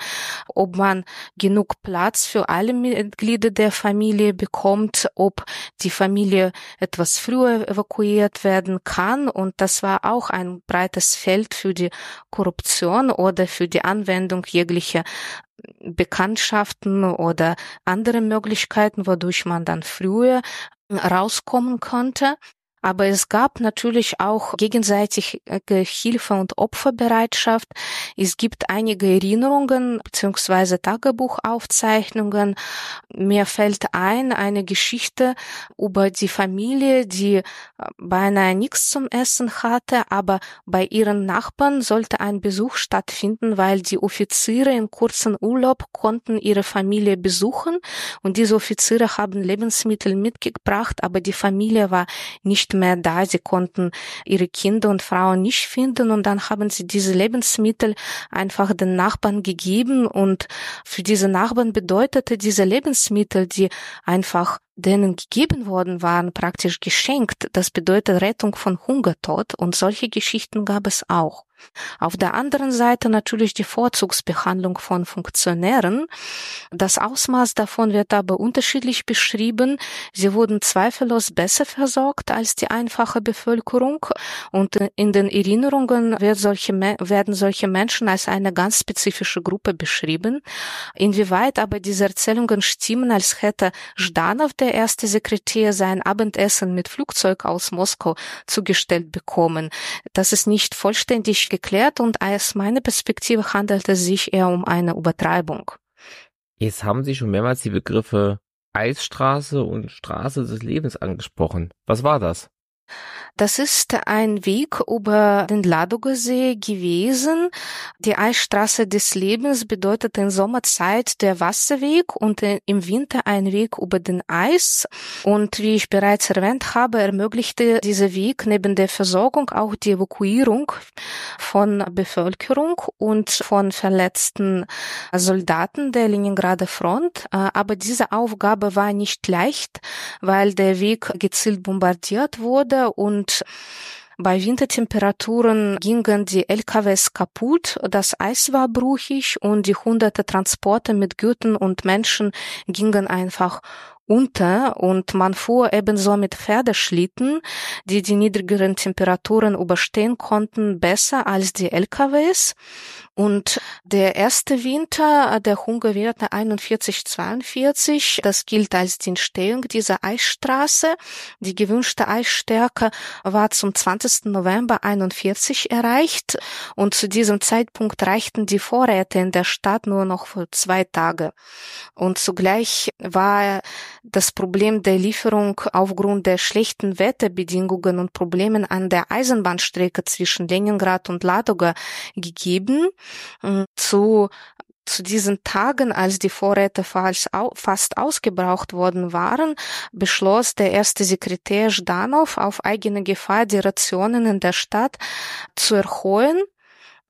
Ob man genug Platz für alle Mitglieder der Familie bekommt, ob die Familie etwas früher evakuiert evakuiert werden kann. Und das war auch ein breites Feld für die Korruption oder für die Anwendung jeglicher Bekanntschaften oder andere Möglichkeiten, wodurch man dann früher rauskommen konnte. Aber es gab natürlich auch gegenseitige Hilfe und Opferbereitschaft. Es gibt einige Erinnerungen bzw. Tagebuchaufzeichnungen. Mir fällt ein eine Geschichte über die Familie, die beinahe nichts zum Essen hatte, aber bei ihren Nachbarn sollte ein Besuch stattfinden, weil die Offiziere in kurzen Urlaub konnten ihre Familie besuchen und diese Offiziere haben Lebensmittel mitgebracht, aber die Familie war nicht mehr da. Sie konnten ihre Kinder und Frauen nicht finden und dann haben sie diese Lebensmittel einfach den Nachbarn gegeben und für diese Nachbarn bedeutete diese Lebensmittel, die einfach denen gegeben worden waren, praktisch geschenkt. Das bedeutet Rettung von Hungertod und solche Geschichten gab es auch. Auf der anderen Seite natürlich die Vorzugsbehandlung von Funktionären. Das Ausmaß davon wird aber unterschiedlich beschrieben. Sie wurden zweifellos besser versorgt als die einfache Bevölkerung und in den Erinnerungen wird solche, werden solche Menschen als eine ganz spezifische Gruppe beschrieben. Inwieweit aber diese Erzählungen stimmen, als hätte Zhdanov, der erste Sekretär, sein Abendessen mit Flugzeug aus Moskau zugestellt bekommen, das ist nicht vollständig geklärt und aus meiner Perspektive handelt es sich eher um eine Übertreibung. Jetzt haben Sie schon mehrmals die Begriffe Eisstraße und Straße des Lebens angesprochen. Was war das? Das ist ein Weg über den Ladogasee gewesen. Die Eisstraße des Lebens bedeutet in Sommerzeit der Wasserweg und im Winter ein Weg über den Eis. Und wie ich bereits erwähnt habe, ermöglichte dieser Weg neben der Versorgung auch die Evakuierung von Bevölkerung und von verletzten Soldaten der Leningrader Front. Aber diese Aufgabe war nicht leicht, weil der Weg gezielt bombardiert wurde wurde und bei Wintertemperaturen gingen die LKWs kaputt, das Eis war brüchig und die hunderte Transporte mit Gütern und Menschen gingen einfach unter und man fuhr ebenso mit Pferdeschlitten, die die niedrigeren Temperaturen überstehen konnten, besser als die LKWs. Und der erste Winter, der Hungerwerte 41-42, das gilt als die Entstehung dieser Eisstraße. Die gewünschte Eisstärke war zum 20. November 41 erreicht und zu diesem Zeitpunkt reichten die Vorräte in der Stadt nur noch für zwei Tage. Und zugleich war das Problem der Lieferung aufgrund der schlechten Wetterbedingungen und Problemen an der Eisenbahnstrecke zwischen Leningrad und Ladoga gegeben. Hm, zu zu diesen Tagen, als die Vorräte fast ausgebraucht worden waren, beschloss der erste Sekretär Ždanov auf eigene Gefahr die Rationen in der Stadt zu erhöhen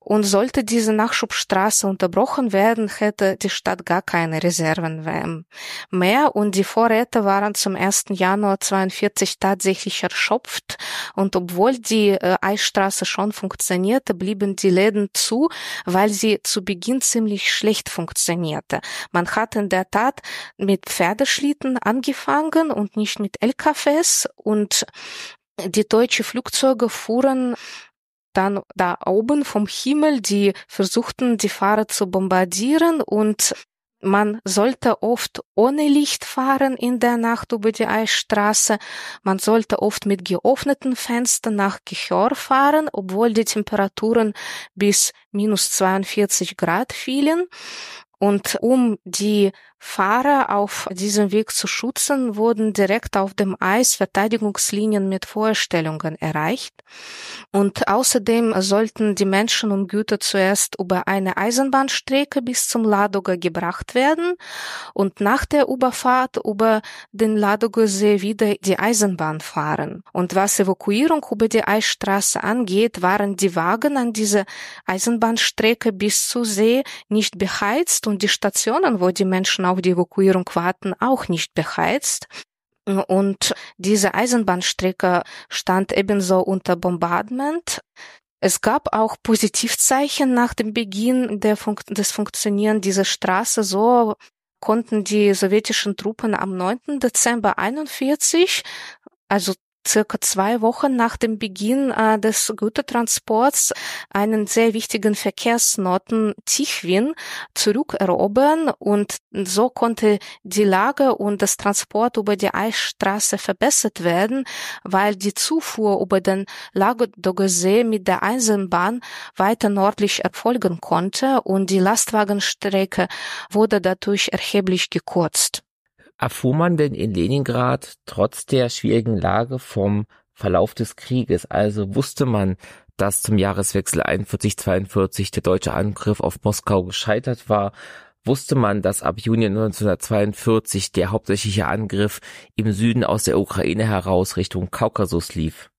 und sollte diese Nachschubstraße unterbrochen werden, hätte die Stadt gar keine Reserven mehr und die Vorräte waren zum 1. Januar 42 tatsächlich erschöpft und obwohl die äh, Eisstraße schon funktionierte, blieben die Läden zu, weil sie zu Beginn ziemlich schlecht funktionierte. Man hat in der Tat mit Pferdeschlitten angefangen und nicht mit LKWs und die deutsche Flugzeuge fuhren dann da oben vom Himmel, die versuchten, die Fahrer zu bombardieren und man sollte oft ohne Licht fahren in der Nacht über die Eisstraße. Man sollte oft mit geöffneten Fenstern nach Gehör fahren, obwohl die Temperaturen bis minus 42 Grad fielen. Und um die Fahrer auf diesem Weg zu schützen, wurden direkt auf dem Eis Verteidigungslinien mit Vorstellungen erreicht. Und außerdem sollten die Menschen und Güter zuerst über eine Eisenbahnstrecke bis zum Ladoga gebracht werden und nach der Überfahrt über den Ladoga-See wieder die Eisenbahn fahren. Und was Evakuierung über die Eisstraße angeht, waren die Wagen an dieser Eisenbahnstrecke bis zu See nicht beheizt und die Stationen, wo die Menschen auf die Evakuierung warten, auch nicht beheizt. Und diese Eisenbahnstrecke stand ebenso unter Bombardment. Es gab auch Positivzeichen nach dem Beginn Fun des Funktionieren dieser Straße. So konnten die sowjetischen Truppen am 9. Dezember 41, also circa zwei Wochen nach dem Beginn äh, des Gütertransports einen sehr wichtigen Verkehrsknoten Tichwin zurückerobern und so konnte die Lage und das Transport über die Eisstraße verbessert werden, weil die Zufuhr über den Lagodogesee mit der Eisenbahn weiter nördlich erfolgen konnte und die Lastwagenstrecke wurde dadurch erheblich gekürzt. Erfuhr man denn in Leningrad trotz der schwierigen Lage vom Verlauf des Krieges? Also wusste man, dass zum Jahreswechsel 41-42 der deutsche Angriff auf Moskau gescheitert war? Wusste man, dass ab Juni 1942 der hauptsächliche Angriff im Süden aus der Ukraine heraus Richtung Kaukasus lief?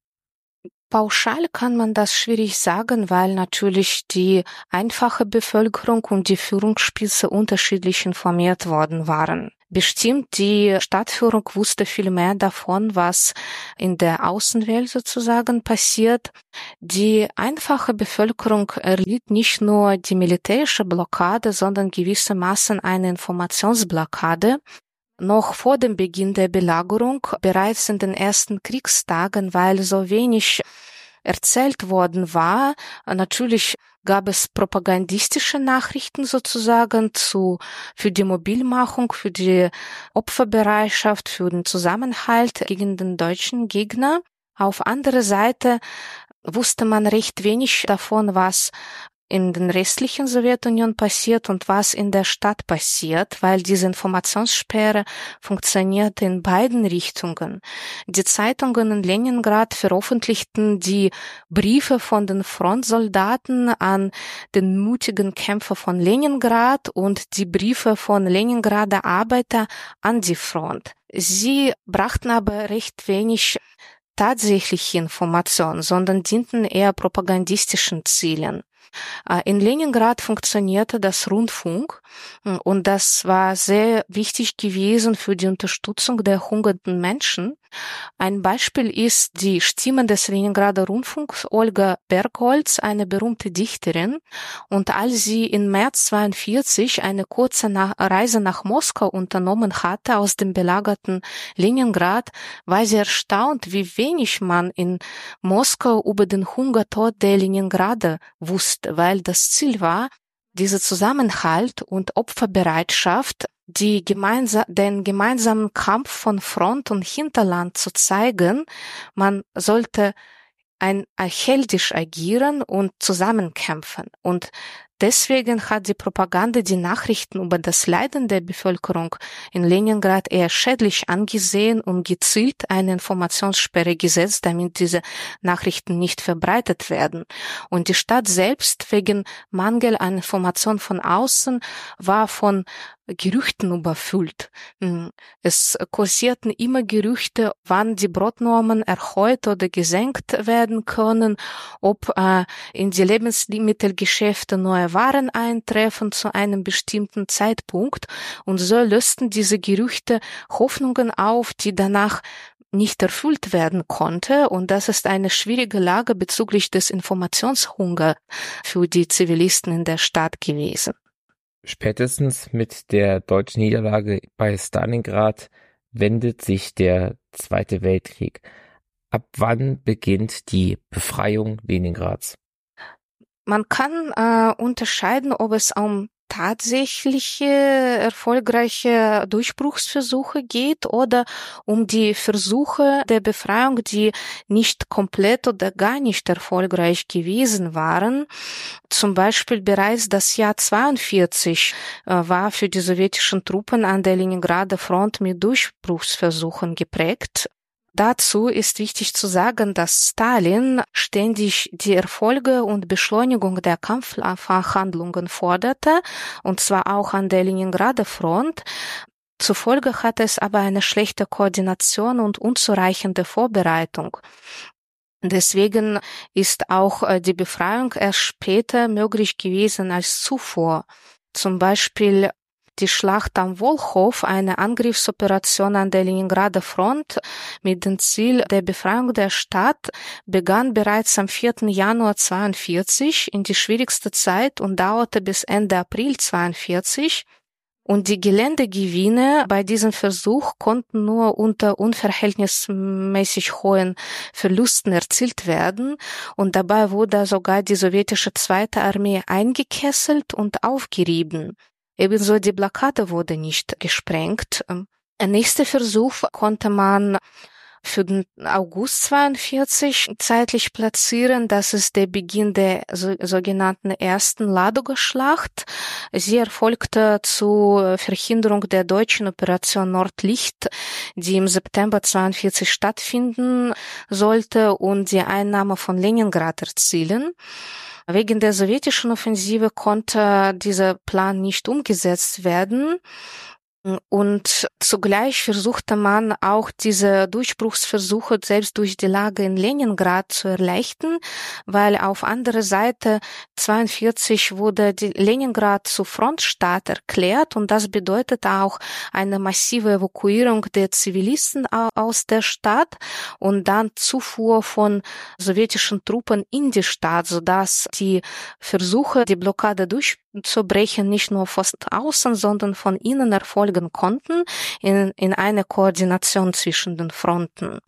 Pauschal kann man das schwierig sagen, weil natürlich die einfache Bevölkerung und die Führungsspitze unterschiedlich informiert worden waren. Bestimmt die Stadtführung wusste viel mehr davon, was in der Außenwelt sozusagen passiert. Die einfache Bevölkerung erlitt nicht nur die militärische Blockade, sondern gewissermaßen eine Informationsblockade. Noch vor dem Beginn der Belagerung, bereits in den ersten Kriegstagen, weil so wenig erzählt worden war. Natürlich gab es propagandistische Nachrichten sozusagen zu, für die Mobilmachung, für die Opferbereitschaft, für den Zusammenhalt gegen den deutschen Gegner. Auf andere Seite wusste man recht wenig davon, was in den restlichen Sowjetunion passiert und was in der Stadt passiert, weil diese Informationssperre funktioniert in beiden Richtungen. Die Zeitungen in Leningrad veröffentlichten die Briefe von den Frontsoldaten an den mutigen Kämpfer von Leningrad und die Briefe von Leningrader Arbeiter an die Front. Sie brachten aber recht wenig tatsächliche Informationen, sondern dienten eher propagandistischen Zielen. Äh, in Leningrad funktionierte das Rundfunk äh, und das war sehr wichtig gewesen für die Unterstützung der hungernden Menschen. Ein Beispiel ist die Stimme des Leningrader Rundfunks Olga Bergholz, eine berühmte Dichterin. Und als sie im März 42 eine kurze Reise nach Moskau unternommen hatte aus dem belagerten Leningrad, war sie erstaunt, wie wenig man in Moskau über den Hungertod der Leningrader wusste, weil das Ziel war, diese Zusammenhalt und Opferbereitschaft die gemeinsa den gemeinsamen Kampf von Front und Hinterland zu zeigen. Man sollte ein heldisch agieren und zusammenkämpfen. Und Deswegen hat die Propaganda die Nachrichten über das Leiden der Bevölkerung in Leningrad eher schädlich angesehen und gezielt eine Informationssperre gesetzt, damit diese Nachrichten nicht verbreitet werden. Und die Stadt selbst wegen Mangel an Information von außen war von Gerüchten überfüllt. Hm, es kursierten immer Gerüchte, wann die Brotnormen erhöht oder gesenkt werden können, ob äh, in die Lebensmittelgeschäfte neue Waren eintreffen zu einem bestimmten Zeitpunkt. Und so lösten diese Gerüchte Hoffnungen auf, die danach nicht erfüllt werden konnte. Und das ist eine schwierige Lage bezüglich des Informationshunger für die Zivilisten in der Stadt gewesen. Spätestens mit der deutschen Niederlage bei Stalingrad wendet sich der Zweite Weltkrieg. Ab wann beginnt die Befreiung Leningrads? Man kann äh, unterscheiden, ob es um tatsächliche erfolgreiche Durchbruchsversuche geht oder um die Versuche der Befreiung, die nicht komplett oder gar nicht erfolgreich gewesen waren. Zum Beispiel bereits das Jahr 42 äh, war für die sowjetischen Truppen an der Leningrader Front mit Durchbruchsversuchen geprägt. Dazu ist wichtig zu sagen, dass Stalin ständig die Erfolge und Beschleunigung der Kampfverhandlungen forderte, und zwar auch an der Leningrader Front. Zufolge hatte es aber eine schlechte Koordination und unzureichende Vorbereitung. Deswegen ist auch äh, die Befreiung erst später möglich gewesen als zuvor. Zum Beispiel die Schlacht am Wolchow, eine Angriffsoperation an der Leningrader Front mit dem Ziel der Befreiung der Stadt, begann bereits am 4. Januar 42 in die schwierigste Zeit und dauerte bis Ende April 42. Und die Geländegewinne bei diesem Versuch konnten nur unter unverhältnismäßig hohen Verlusten erzielt werden und dabei wurde sogar die sowjetische Zweite Armee eingekesselt und aufgerieben. Ebenso die Blockade wurde nicht gesprengt. Der nächste Versuch konnte man für den August 42 zeitlich platzieren. Das ist der Beginn der sogenannten ersten Ladoga-Schlacht. Sie erfolgte zur Verhinderung der deutschen Operation Nordlicht, die im September 42 stattfinden sollte und die Einnahme von Leningrad erzielen. Wegen der sowjetischen Offensive konnte dieser Plan nicht umgesetzt werden. Und zugleich versuchte man auch diese Durchbruchsversuche selbst durch die Lage in Leningrad zu erleichtern, weil auf andere Seite 42 wurde die Leningrad zu Frontstaat erklärt. Und das bedeutet auch eine massive Evakuierung der Zivilisten aus der Stadt. Und dann Zufuhr von sowjetischen Truppen in die Stadt, sodass die Versuche, die Blockade durchzubrechen, nicht nur von außen, sondern von innen erfolgen konnten in, in einer Koordination zwischen den Fronten.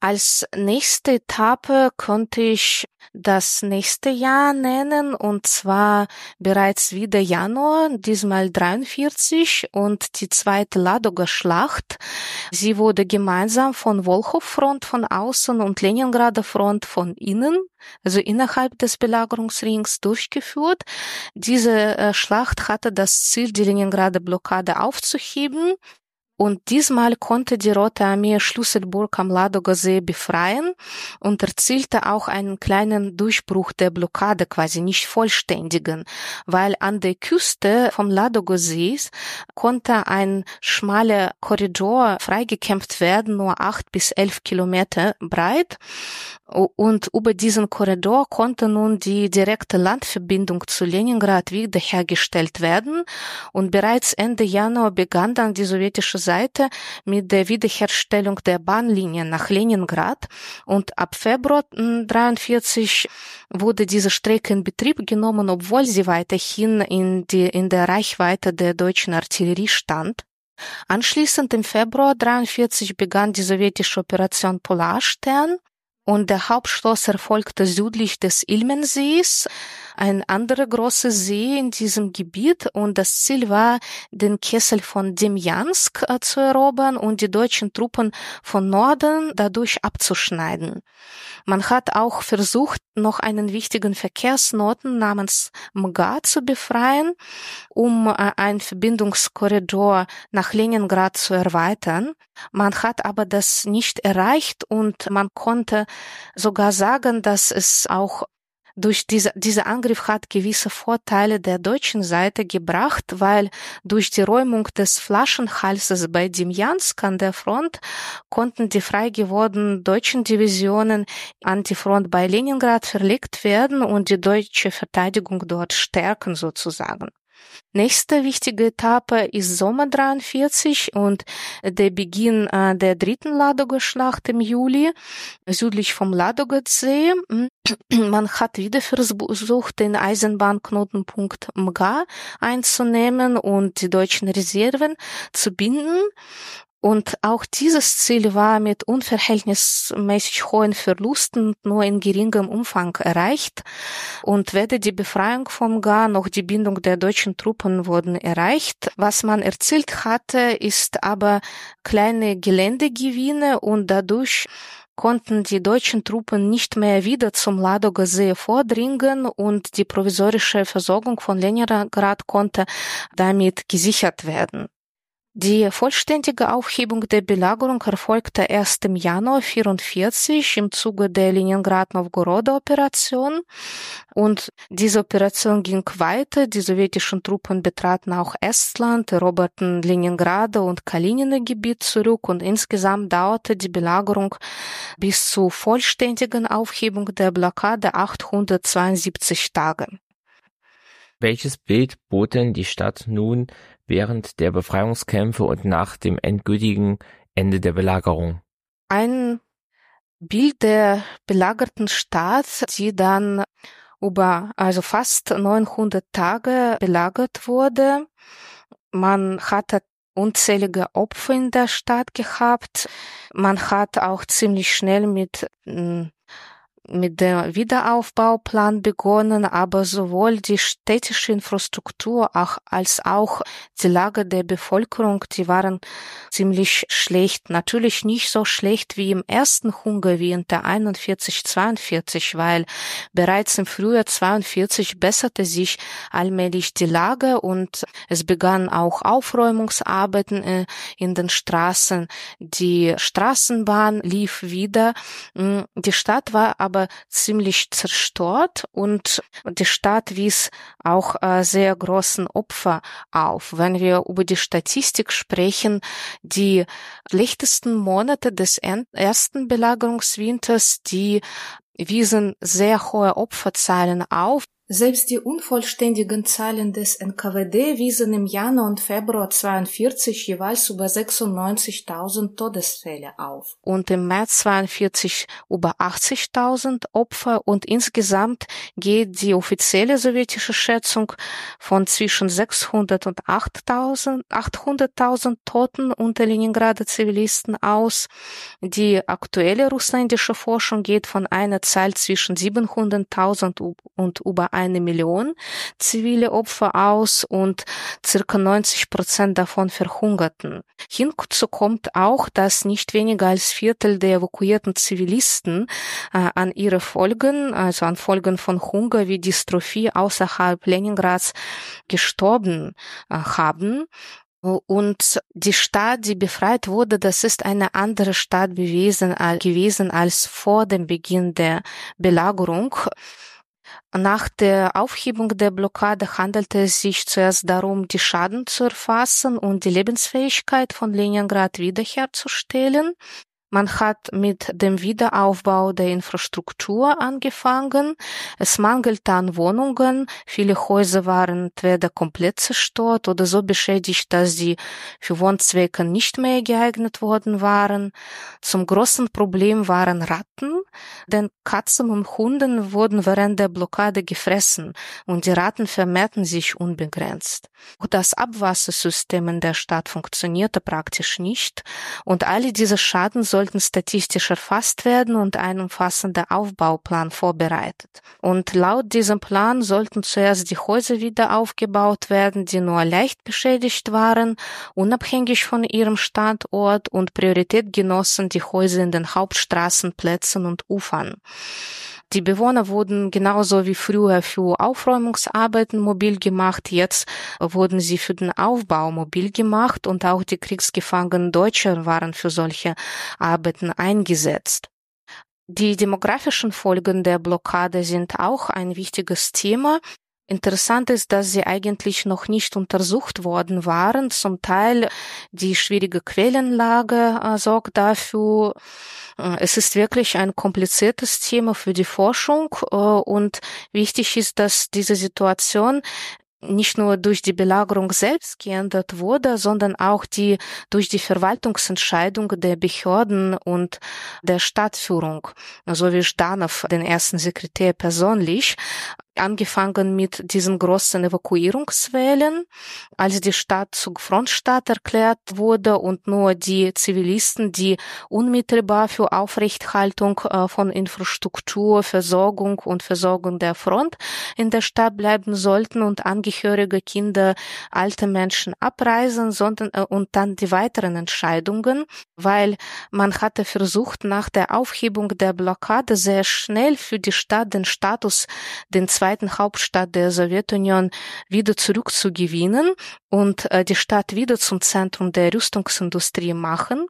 Als nächste Etappe konnte ich das nächste Jahr nennen und zwar bereits wieder Januar, diesmal 43 und die zweite Ladoga Schlacht. Sie wurde gemeinsam von Wolchow Front von außen und Leningrader Front von innen, also innerhalb des Belagerungsrings durchgeführt. Diese äh, Schlacht hatte das Ziel, die Leningrader Blockade aufzuheben und diesmal konnte die Rote Armee Schlüsselburg am Ladoga See befreien und erzielte auch einen kleinen Durchbruch der Blockade, quasi nicht vollständigen, weil an der Küste vom Ladoga Sees konnte ein schmaler Korridor freigekämpft werden, nur acht bis elf Kilometer breit. Und über diesen Korridor konnte nun die direkte Landverbindung zu Leningrad wiederhergestellt werden. Und bereits Ende Januar begann dann die sowjetische Seite mit der Wiederherstellung der Bahnlinien nach Leningrad. Und ab Februar 43 wurde diese Strecke in Betrieb genommen, obwohl sie weiterhin in, die, in der Reichweite der deutschen Artillerie stand. Anschließend im Februar 43 begann die sowjetische Operation Polarstern und der Hauptschloss erfolgte südlich des Ilmensees, ein anderer großer See in diesem Gebiet und das Ziel war, den Kessel von Demjansk äh, zu erobern und die deutschen Truppen von Norden dadurch abzuschneiden. Man hat auch versucht, noch einen wichtigen Verkehrsknoten namens Mga zu befreien, um äh, einen Verbindungskorridor nach Leningrad zu erweitern. Man hat aber das nicht erreicht und man konnte sogar sagen, dass es auch durch diese, dieser Angriff hat gewisse Vorteile der deutschen Seite gebracht, weil durch die Räumung des Flaschenhalses bei Demjansk an der Front konnten die frei gewordenen deutschen Divisionen an die Front bei Leningrad verlegt werden und die deutsche Verteidigung dort stärken sozusagen. Nächste wichtige Etappe ist Sommer 43 und der Beginn äh, der dritten Ladoga-Schlacht im Juli südlich vom Ladoga-See. Man hat wieder versucht, den Eisenbahnknotenpunkt Mga einzunehmen und die deutschen Reserven zu binden. Und auch dieses Ziel war mit unverhältnismäßig hohen Verlusten nur in geringem Umfang erreicht. Und weder die Befreiung vom Gar noch die Bindung der deutschen Truppen wurden erreicht. Was man erzielt hatte, ist aber kleine Geländegewinne und dadurch konnten die deutschen Truppen nicht mehr wieder zum Ladoger See vordringen und die provisorische Versorgung von Leningrad konnte damit gesichert werden. Die vollständige Aufhebung der Belagerung erfolgte erst im Januar 44 im Zuge der Leningrad-Novgorod-Operation. Und diese Operation ging weiter. Die sowjetischen Truppen betraten auch Estland, eroberten Leningrad und Kalininer Gebiet zurück und insgesamt dauerte die Belagerung bis zur vollständigen Aufhebung der Blockade 872 Tage. Welches Bild bot denn die Stadt nun während der Befreiungskämpfe und nach dem endgültigen Ende der Belagerung. Ein Bild der belagerten Stadt, die dann über also fast 900 Tage belagert wurde. Man hatte unzählige Opfer in der Stadt gehabt. Man hat auch ziemlich schnell mit hm, mit dem Wiederaufbauplan begonnen, aber sowohl die städtische Infrastruktur als auch die Lage der Bevölkerung, die waren ziemlich schlecht. Natürlich nicht so schlecht wie im ersten Hunger wie in der 41, 42, weil bereits im Frühjahr 42 besserte sich allmählich die Lage und es begannen auch Aufräumungsarbeiten äh, in den Straßen. Die Straßenbahn lief wieder. Mm, die Stadt war aber aber ziemlich zerstört und die Stadt wies auch äh, sehr großen Opfer auf. Wenn wir über die Statistik sprechen, die schlechtesten Monate des ersten Belagerungswinters, die wiesen sehr hohe Opferzahlen auf. Selbst die unvollständigen Zahlen des NKWD wiesen im Januar und Februar 42 jeweils über 96.000 Todesfälle auf und im März 42 über 80.000 Opfer und insgesamt geht die offizielle sowjetische Schätzung von zwischen 600 und 800.000 Toten unter Leningrader Zivilisten aus. Die aktuelle russländische Forschung geht von einer Zahl zwischen 700.000 und über eine Million zivile Opfer aus und circa 90 Prozent davon verhungerten. Hinzu kommt auch, dass nicht weniger als Viertel der evakuierten Zivilisten äh, an ihre Folgen, also an Folgen von Hunger wie Dystrophie außerhalb Leningrads gestorben äh, haben. Und die Stadt, die befreit wurde, das ist eine andere Stadt gewesen, gewesen als vor dem Beginn der Belagerung. Nach der Aufhebung der Blockade handelte es sich zuerst darum, die Schaden zu erfassen und die Lebensfähigkeit von Leningrad wiederherzustellen. Man hat mit dem Wiederaufbau der Infrastruktur angefangen. Es mangelte an Wohnungen. Viele Häuser waren entweder komplett zerstört oder so beschädigt, dass sie für Wohnzwecke nicht mehr geeignet worden waren. Zum großen Problem waren Ratten, denn Katzen und Hunden wurden während der Blockade gefressen und die Ratten vermehrten sich unbegrenzt. Das Abwassersystem in der Stadt funktionierte praktisch nicht und alle diese Schaden sollten statistisch erfasst werden und ein umfassender Aufbauplan vorbereitet. Und laut diesem Plan sollten zuerst die Häuser wieder aufgebaut werden, die nur leicht beschädigt waren, unabhängig von ihrem Standort und Priorität genossen die Häuser in den Hauptstraßenplätzen und Ufern. Die Bewohner wurden genauso wie früher für Aufräumungsarbeiten mobil gemacht. Jetzt wurden sie für den Aufbau mobil gemacht und auch die kriegsgefangenen Deutsche waren für solche Arbeiten eingesetzt. Die demografischen Folgen der Blockade sind auch ein wichtiges Thema. Interessant ist, dass sie eigentlich noch nicht untersucht worden waren. Zum Teil die schwierige Quellenlage äh, sorgt dafür. Äh, es ist wirklich ein kompliziertes Thema für die Forschung äh, und wichtig ist, dass diese Situation nicht nur durch die Belagerung selbst geändert wurde, sondern auch die durch die Verwaltungsentscheidung der Behörden und der Stadtführung, so wie Stanow, den ersten Sekretär persönlich, angefangen mit diesen großen Evakuierungswellen, als die Stadt zur Frontstadt erklärt wurde und nur die Zivilisten, die unmittelbar für Aufrechthaltung äh, von Infrastruktur, Versorgung und Versorgung der Front in der Stadt bleiben sollten und Angehörige, Kinder, alte Menschen abreisen, sondern äh, und dann die weiteren Entscheidungen, weil man hatte versucht, nach der Aufhebung der Blockade sehr schnell für die Stadt den Status, den zweiten Hauptstadt der Sowjetunion wieder zurückzugewinnen und äh, die Stadt wieder zum Zentrum der Rüstungsindustrie machen.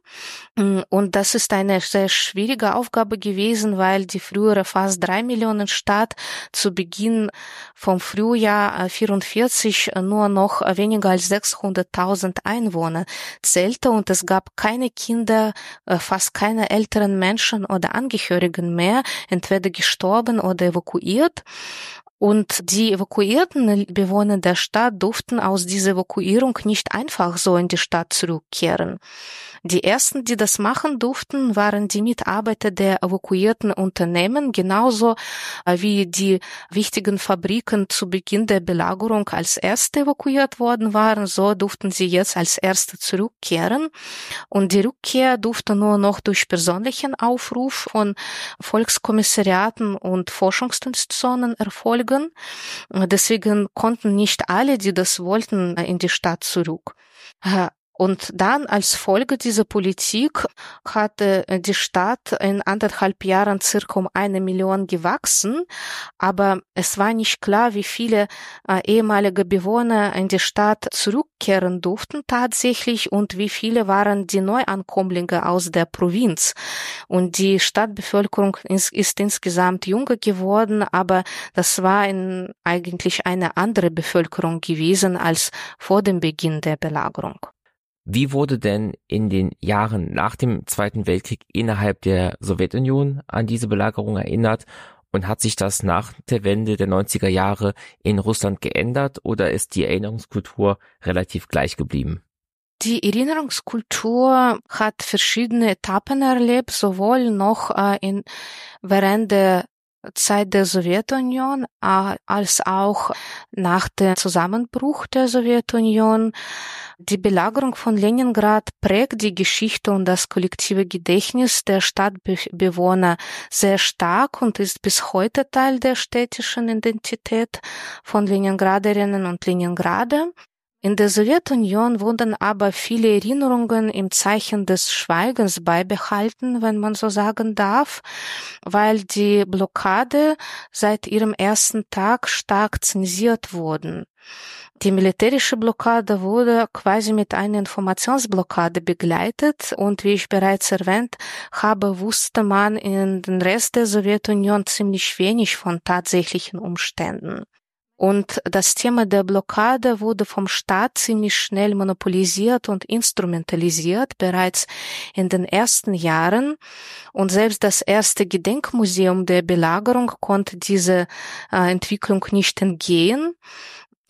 Mm, und das ist eine sehr schwierige Aufgabe gewesen, weil die frühere fast drei Millionen Stadt zu Beginn vom Frühjahr 44 äh, nur noch weniger als 600.000 Einwohner zählte und es gab keine Kinder, äh, fast keine älteren Menschen oder Angehörigen mehr, entweder gestorben oder evakuiert. Und die evakuierten Bewohner der Stadt durften aus dieser Evakuierung nicht einfach so in die Stadt zurückkehren. Die ersten, die das machen durften, waren die Mitarbeiter der evakuierten Unternehmen, genauso äh, wie die wichtigen Fabriken zu Beginn der Belagerung als erste evakuiert worden waren, so durften sie jetzt als erste zurückkehren. Und die Rückkehr durfte nur noch durch persönlichen Aufruf von Volkskommissariaten und Forschungsinstitutionen erfolgen. Deswegen konnten nicht alle, die das wollten, in die Stadt zurück. Äh, und dann als Folge dieser Politik hatte die Stadt in anderthalb Jahren circa um eine Million gewachsen, aber es war nicht klar, wie viele äh, ehemalige Bewohner in die Stadt zurückkehren durften tatsächlich und wie viele waren die Neuankommlinge aus der Provinz. Und die Stadtbevölkerung ist, ist insgesamt jünger geworden, aber das war in eigentlich eine andere Bevölkerung gewesen als vor dem Beginn der Belagerung. Wie wurde denn in den Jahren nach dem Zweiten Weltkrieg innerhalb der Sowjetunion an diese Belagerung erinnert und hat sich das nach der Wende der 90er Jahre in Russland geändert oder ist die Erinnerungskultur relativ gleich geblieben? Die Erinnerungskultur hat verschiedene Etappen erlebt, sowohl noch äh, in, während der Zeit der Sowjetunion als auch nach dem Zusammenbruch der Sowjetunion. Die Belagerung von Leningrad prägt die Geschichte und das kollektive Gedächtnis der Stadtbewohner sehr stark und ist bis heute Teil der städtischen Identität von Leningraderinnen und Leningrader. In der Sowjetunion wurden aber viele Erinnerungen im Zeichen des Schweigens beibehalten, wenn man so sagen darf, weil die Blockade seit ihrem ersten Tag stark zensiert wurden. Die militärische Blockade wurde quasi mit einer Informationsblockade begleitet und wie ich bereits erwähnt habe, wusste man in den Rest der Sowjetunion ziemlich wenig von tatsächlichen Umständen. Und das Thema der Blockade wurde vom Staat ziemlich schnell monopolisiert und instrumentalisiert, bereits in den ersten Jahren. Und selbst das erste Gedenkmuseum der Belagerung konnte diese äh, Entwicklung nicht entgehen.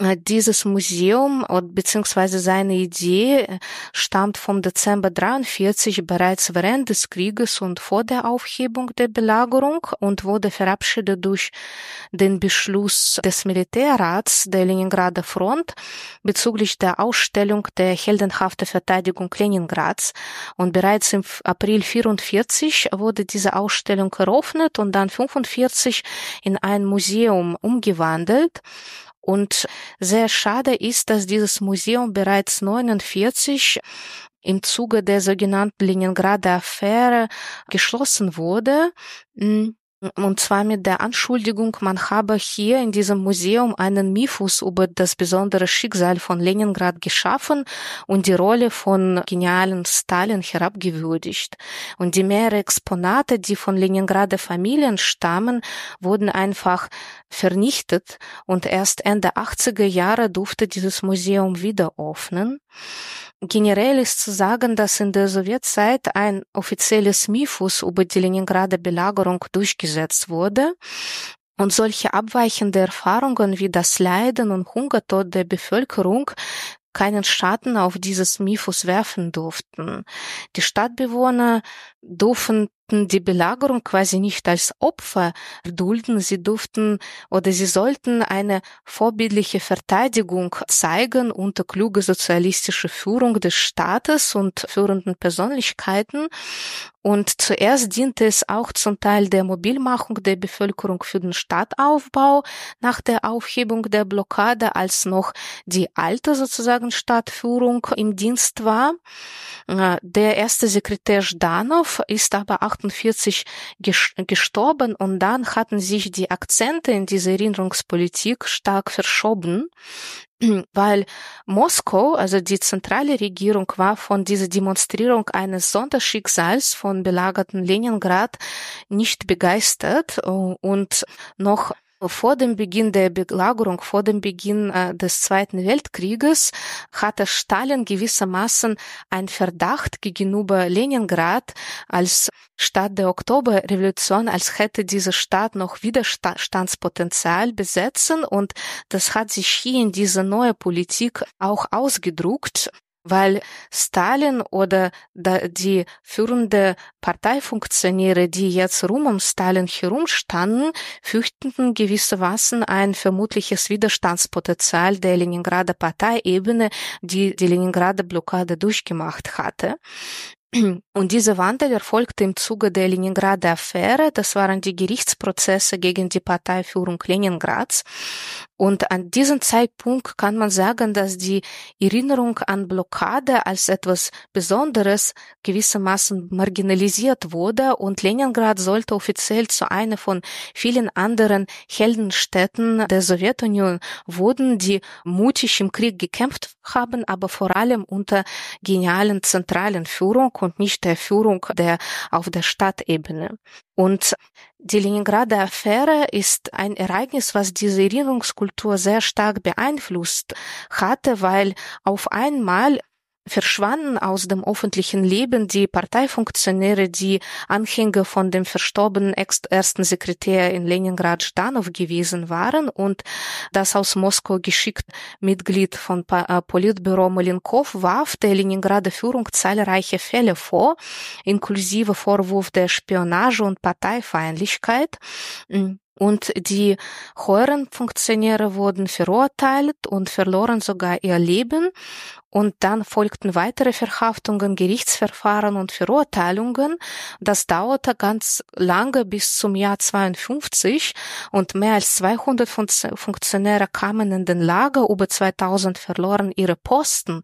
Äh, dieses Museum bzw. seine Idee stammt vom Dezember 43 bereits während des Krieges und vor der Aufhebung der Belagerung und wurde verabschiedet durch den Beschluss des Militärrats der Leningrader Front bezüglich der Ausstellung der heldenhaften Verteidigung Leningrads. Und bereits im April 44 wurde diese Ausstellung eröffnet und dann 45 in ein Museum umgewandelt. Und sehr schade ist, dass dieses Museum bereits 49 im Zuge der sogenannten Leningrader Affäre geschlossen wurde. Und zwar mit der Anschuldigung, man habe hier in diesem Museum einen Mythos über das besondere Schicksal von Leningrad geschaffen und die Rolle von genialen Stalin herabgewürdigt. Und die mehrere Exponate, die von Leningrader Familien stammen, wurden einfach vernichtet und erst Ende 80er Jahre durfte dieses Museum wieder öffnen. Generell ist zu sagen, dass in der Sowjetzeit ein offizielles Mythos über die Leningrader Belagerung durchgesetzt wurde und solche abweichende Erfahrungen wie das Leiden und Hungertod der Bevölkerung keinen Schatten auf dieses Mythos werfen durften. Die Stadtbewohner durften die Belagerung quasi nicht als Opfer dulden, sie durften oder sie sollten eine vorbildliche Verteidigung zeigen unter kluge sozialistische Führung des Staates und führenden Persönlichkeiten und zuerst diente es auch zum Teil der Mobilmachung der Bevölkerung für den Stadtaufbau nach der Aufhebung der Blockade, als noch die alte sozusagen Stadtführung im Dienst war. Äh, der erste Sekretär Zdanov ist aber 48 gestorben und dann hatten sich die Akzente in dieser Erinnerungspolitik stark verschoben. weil Moskau, also die zentrale Regierung, war von dieser Demonstrierung eines Sonderschicksals von belagerten Leningrad nicht begeistert und noch vor dem Beginn der Belagerung, vor dem Beginn des Zweiten Weltkrieges, hatte Stalin gewissermaßen ein Verdacht gegenüber Leningrad als Stadt der Oktoberrevolution, als hätte diese Stadt noch Widerstandspotenzial besetzen. Und das hat sich hier in dieser neue Politik auch ausgedruckt weil Stalin oder die führende Parteifunktionäre, die jetzt rum um Stalin herumstanden, fürchteten gewissermaßen ein vermutliches Widerstandspotenzial der Leningrader Parteiebene, die die Leningrader Blockade durchgemacht hatte. Und dieser Wandel erfolgte im Zuge der Leningrader Affäre. Das waren die Gerichtsprozesse gegen die Parteiführung Leningrads. Und an diesem Zeitpunkt kann man sagen, dass die Erinnerung an Blockade als etwas Besonderes gewissermaßen marginalisiert wurde und Leningrad sollte offiziell zu einer von vielen anderen Heldenstädten der Sowjetunion wurden, die mutig im Krieg gekämpft haben, aber vor allem unter genialen zentralen Führung und nicht der Führung der auf der Stadtebene. Und die Leningrader Affäre ist ein Ereignis, was diese Erinnerungskultur sehr stark beeinflusst hatte, weil auf einmal verschwanden aus dem öffentlichen Leben die Parteifunktionäre, die Anhänger von dem verstorbenen ersten Sekretär in Leningrad Stanow gewesen waren und das aus Moskau geschickt Mitglied von äh, Politbüro Malenkov warf der Leningrader Führung zahlreiche Fälle vor, inklusive Vorwurf der Spionage und Parteifeindlichkeit. Und die höheren Funktionäre wurden verurteilt und verloren sogar ihr Leben. Und dann folgten weitere Verhaftungen, Gerichtsverfahren und Verurteilungen. Das dauerte ganz lange bis zum Jahr 52 und mehr als 200 Funktionäre kamen in den Lager, über 2000 verloren ihre Posten.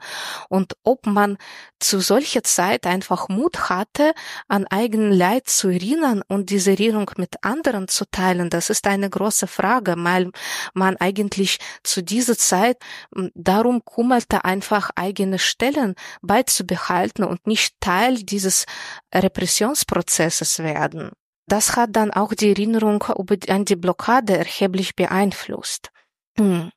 Und ob man zu solcher Zeit einfach Mut hatte, an eigenen Leid zu erinnern und diese Erinnerung mit anderen zu teilen, das ist eine große Frage, weil man eigentlich zu dieser Zeit darum kümmerte, einfach eigene Stellen beizubehalten und nicht Teil dieses Repressionsprozesses werden. Das hat dann auch die Erinnerung an die Blockade erheblich beeinflusst. Hm.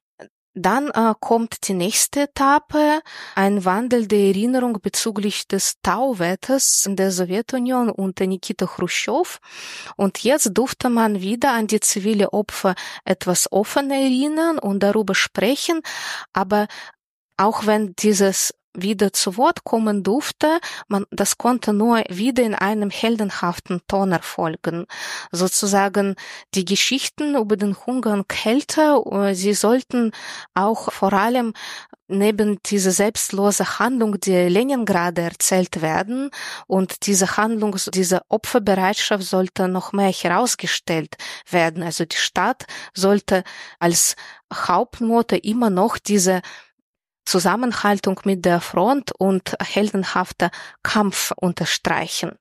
Dann äh, kommt die nächste Etappe, ein Wandel der Erinnerung bezüglich des Tauwetters in der Sowjetunion unter Nikita Khrushchev. Und jetzt durfte man wieder an die zivile Opfer etwas offener erinnern und darüber sprechen. Aber auch wenn dieses wieder zu Wort kommen durfte, man, das konnte nur wieder in einem heldenhaften Ton erfolgen. Sozusagen die Geschichten über den Hunger und Kälte, äh, sie sollten auch vor allem neben dieser selbstlose Handlung der Leningrad erzählt werden und diese Handlung, diese Opferbereitschaft sollte noch mehr herausgestellt werden. Also die Stadt sollte als Hauptnote immer noch diese Zusammenhaltung mit der Front und heldenhafter Kampf unterstreichen.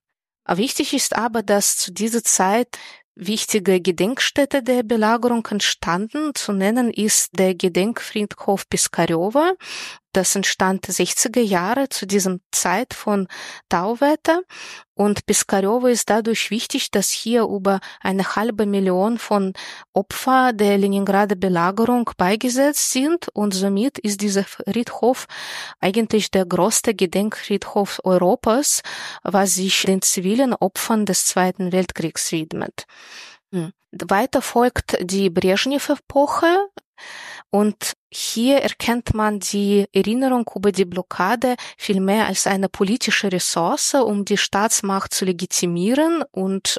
Wichtig ist aber, dass zu dieser Zeit wichtige Gedenkstätte der Belagerung entstanden. Zu nennen ist der Gedenkfriedhof Piskarjowa. Das entstand 60er Jahre zu diesem Zeit von Tauwetter. Und Piskarjowa ist dadurch wichtig, dass hier über eine halbe Million von Opfer der Leningrader Belagerung beigesetzt sind. Und somit ist dieser Friedhof eigentlich der größte Gedenkfriedhof Europas, was sich den zivilen Opfern des Zweiten Weltkriegs widmet. Weiter folgt die Brezhnev-Epoche und hier erkennt man die Erinnerung über die Blockade viel mehr als eine politische Ressource, um die Staatsmacht zu legitimieren und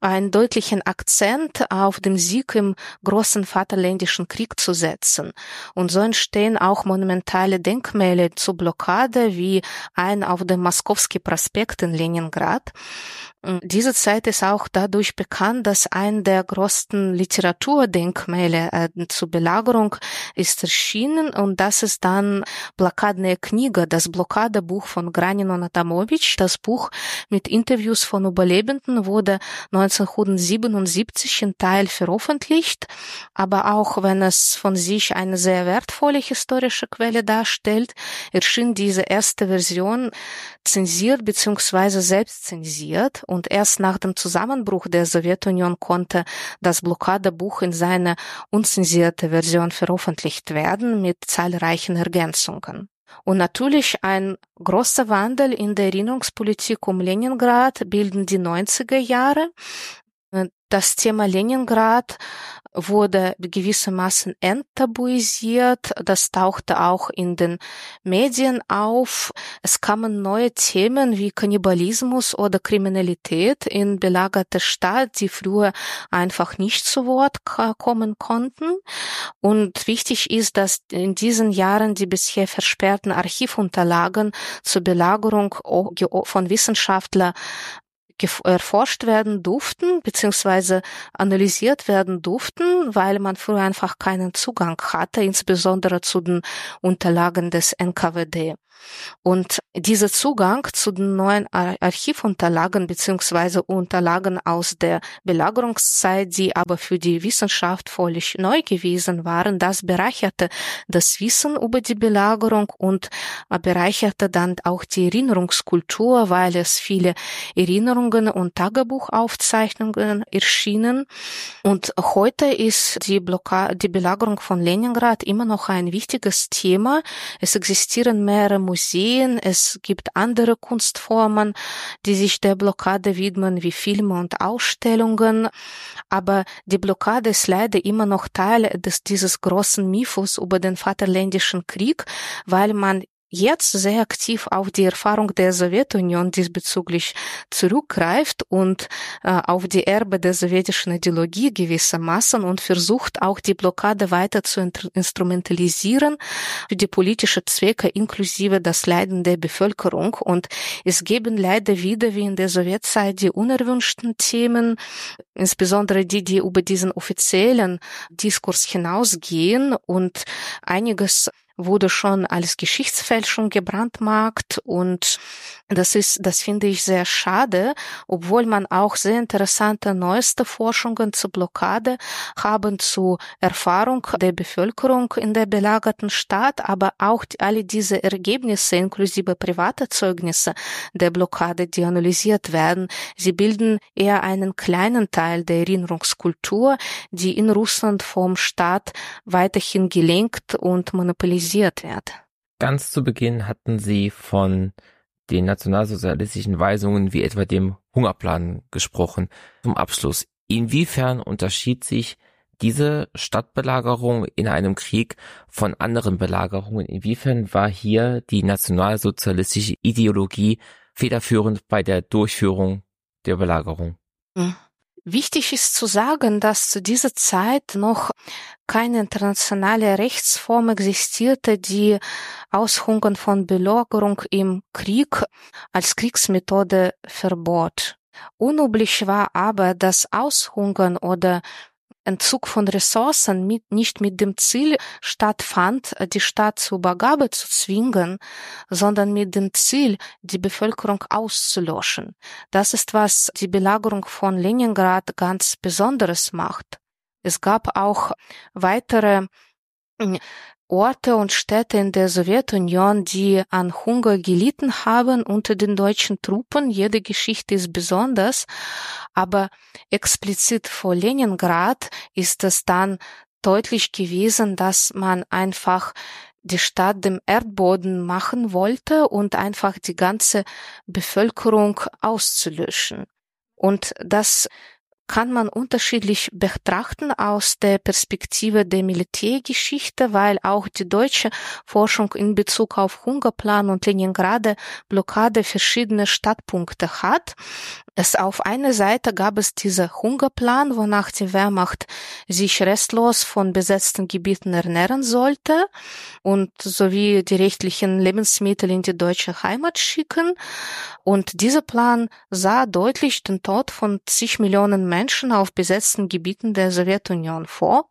einen deutlichen Akzent auf den Sieg im großen Vaterländischen Krieg zu setzen. Und so entstehen auch monumentale Denkmäler zur Blockade wie ein auf dem Moskowski Prospekt in Leningrad. Diese Zeit ist auch dadurch bekannt, dass ein der größten Literaturdenkmäler äh, zur Belagerung ist erschienen und das ist dann Blokadne Kniga, das Blockadebuch von Granin und Adamovich. Das Buch mit Interviews von Überlebenden wurde 1977 in Teil veröffentlicht, aber auch wenn es von sich eine sehr wertvolle historische Quelle darstellt, erschien diese erste Version zensiert bzw. selbst zensiert und erst nach dem Zusammenbruch der Sowjetunion konnte das Blockadebuch in seiner unzensierte Version veröffentlicht werden mit zahlreichen Ergänzungen. Und natürlich ein großer Wandel in der Erinnerungspolitik um Leningrad bilden die 90er Jahre. Das Thema Leningrad wurde gewissermaßen enttabuisiert. Das tauchte auch in den Medien auf. Es kamen neue Themen wie Kannibalismus oder Kriminalität in belagerte Stadt, die früher einfach nicht zu Wort kommen konnten. Und wichtig ist, dass in diesen Jahren die bisher versperrten Archivunterlagen zur Belagerung von Wissenschaftlern erforscht werden durften, beziehungsweise analysiert werden durften, weil man früher einfach keinen Zugang hatte, insbesondere zu den Unterlagen des NKWD. Und dieser Zugang zu den neuen Archivunterlagen beziehungsweise Unterlagen aus der Belagerungszeit, die aber für die Wissenschaft völlig neu gewesen waren, das bereicherte das Wissen über die Belagerung und bereicherte dann auch die Erinnerungskultur, weil es viele Erinnerungen und Tagebuchaufzeichnungen erschienen. Und heute ist die, die Belagerung von Leningrad immer noch ein wichtiges Thema. Es existieren mehrere Museen, es gibt andere Kunstformen, die sich der Blockade widmen, wie Filme und Ausstellungen. Aber die Blockade ist leider immer noch Teil des, dieses großen Mythos über den Vaterländischen Krieg, weil man jetzt sehr aktiv auf die Erfahrung der Sowjetunion diesbezüglich zurückgreift und äh, auf die Erbe der sowjetischen Ideologie gewissermaßen und versucht auch die Blockade weiter zu instrumentalisieren für die politische Zwecke inklusive das Leiden der Bevölkerung. Und es geben leider wieder wie in der Sowjetzeit die unerwünschten Themen, insbesondere die, die über diesen offiziellen Diskurs hinausgehen und einiges wurde schon als Geschichtsfälschung gebrandmarkt und das ist, das finde ich sehr schade, obwohl man auch sehr interessante neueste Forschungen zur Blockade haben zu Erfahrung der Bevölkerung in der belagerten Stadt, aber auch alle diese Ergebnisse inklusive private Zeugnisse der Blockade, die analysiert werden, sie bilden eher einen kleinen Teil der Erinnerungskultur, die in Russland vom Staat weiterhin gelenkt und monopolisiert wird. Ganz zu Beginn hatten Sie von den nationalsozialistischen Weisungen wie etwa dem Hungerplan gesprochen. Zum Abschluss, inwiefern unterschied sich diese Stadtbelagerung in einem Krieg von anderen Belagerungen? Inwiefern war hier die nationalsozialistische Ideologie federführend bei der Durchführung der Belagerung? Hm. Wichtig ist zu sagen, dass zu dieser Zeit noch keine internationale Rechtsform existierte, die Aushungern von Belagerung im Krieg als Kriegsmethode verbot. Unüblich war aber das Aushungern oder Entzug von Ressourcen mit, nicht mit dem Ziel stattfand, die Stadt zur Übergabe zu zwingen, sondern mit dem Ziel, die Bevölkerung auszulöschen. Das ist, was die Belagerung von Leningrad ganz Besonderes macht. Es gab auch weitere Orte und Städte in der Sowjetunion, die an Hunger gelitten haben unter den deutschen Truppen. Jede Geschichte ist besonders, aber explizit vor Leningrad ist es dann deutlich gewesen, dass man einfach die Stadt dem Erdboden machen wollte und einfach die ganze Bevölkerung auszulöschen. Und das kann man unterschiedlich betrachten aus der Perspektive der Militärgeschichte, weil auch die deutsche Forschung in Bezug auf Hungerplan und Leningrade Blockade verschiedene Startpunkte hat. Es auf einer Seite gab es diese Hungerplan, wonach die Wehrmacht sich restlos von besetzten Gebieten ernähren sollte und sowie die rechtlichen Lebensmittel in die deutsche Heimat schicken. Und dieser Plan sah deutlich den Tod von zig Millionen Menschen auf besetzten Gebieten der Sowjetunion vor.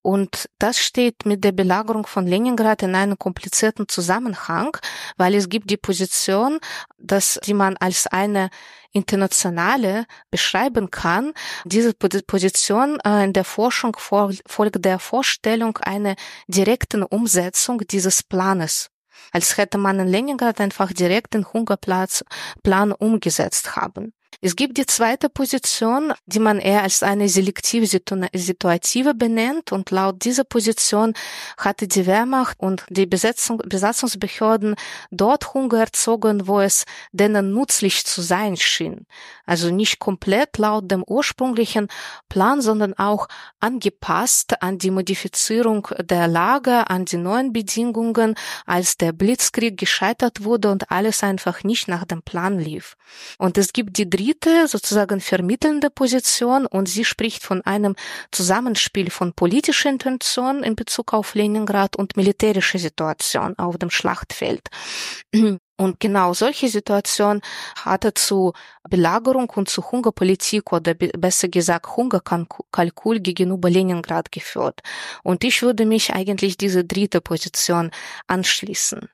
Und das steht mit der Belagerung von Leningrad in einem komplizierten Zusammenhang, weil es gibt die Position, dass die man als eine internationale beschreiben kann. Diese Position äh, in der Forschung folgt der Vorstellung einer direkten Umsetzung dieses Planes als hätte man in Leningrad einfach direkt den Hungerplan umgesetzt haben. Es gibt die zweite Position, die man eher als eine selektive Situative benennt und laut dieser Position hatte die Wehrmacht und die Besetzung, Besatzungsbehörden dort Hunger erzogen, wo es denen nützlich zu sein schien. Also nicht komplett laut dem ursprünglichen Plan, sondern auch angepasst an die Modifizierung der Lage, an die neuen Bedingungen, als der Blitzkrieg gescheitert wurde und alles einfach nicht nach dem Plan lief. Und es gibt die dritte, sozusagen vermittelnde Position und sie spricht von einem Zusammenspiel von politischer Intention in Bezug auf Leningrad und militärischer Situation auf dem Schlachtfeld. Und genau solche Situation hatte zu Belagerung und zu Hungerpolitik oder besser gesagt Hungerkalkul gegenüber Leningrad geführt. Und ich würde mich eigentlich diese dritte Position anschließen.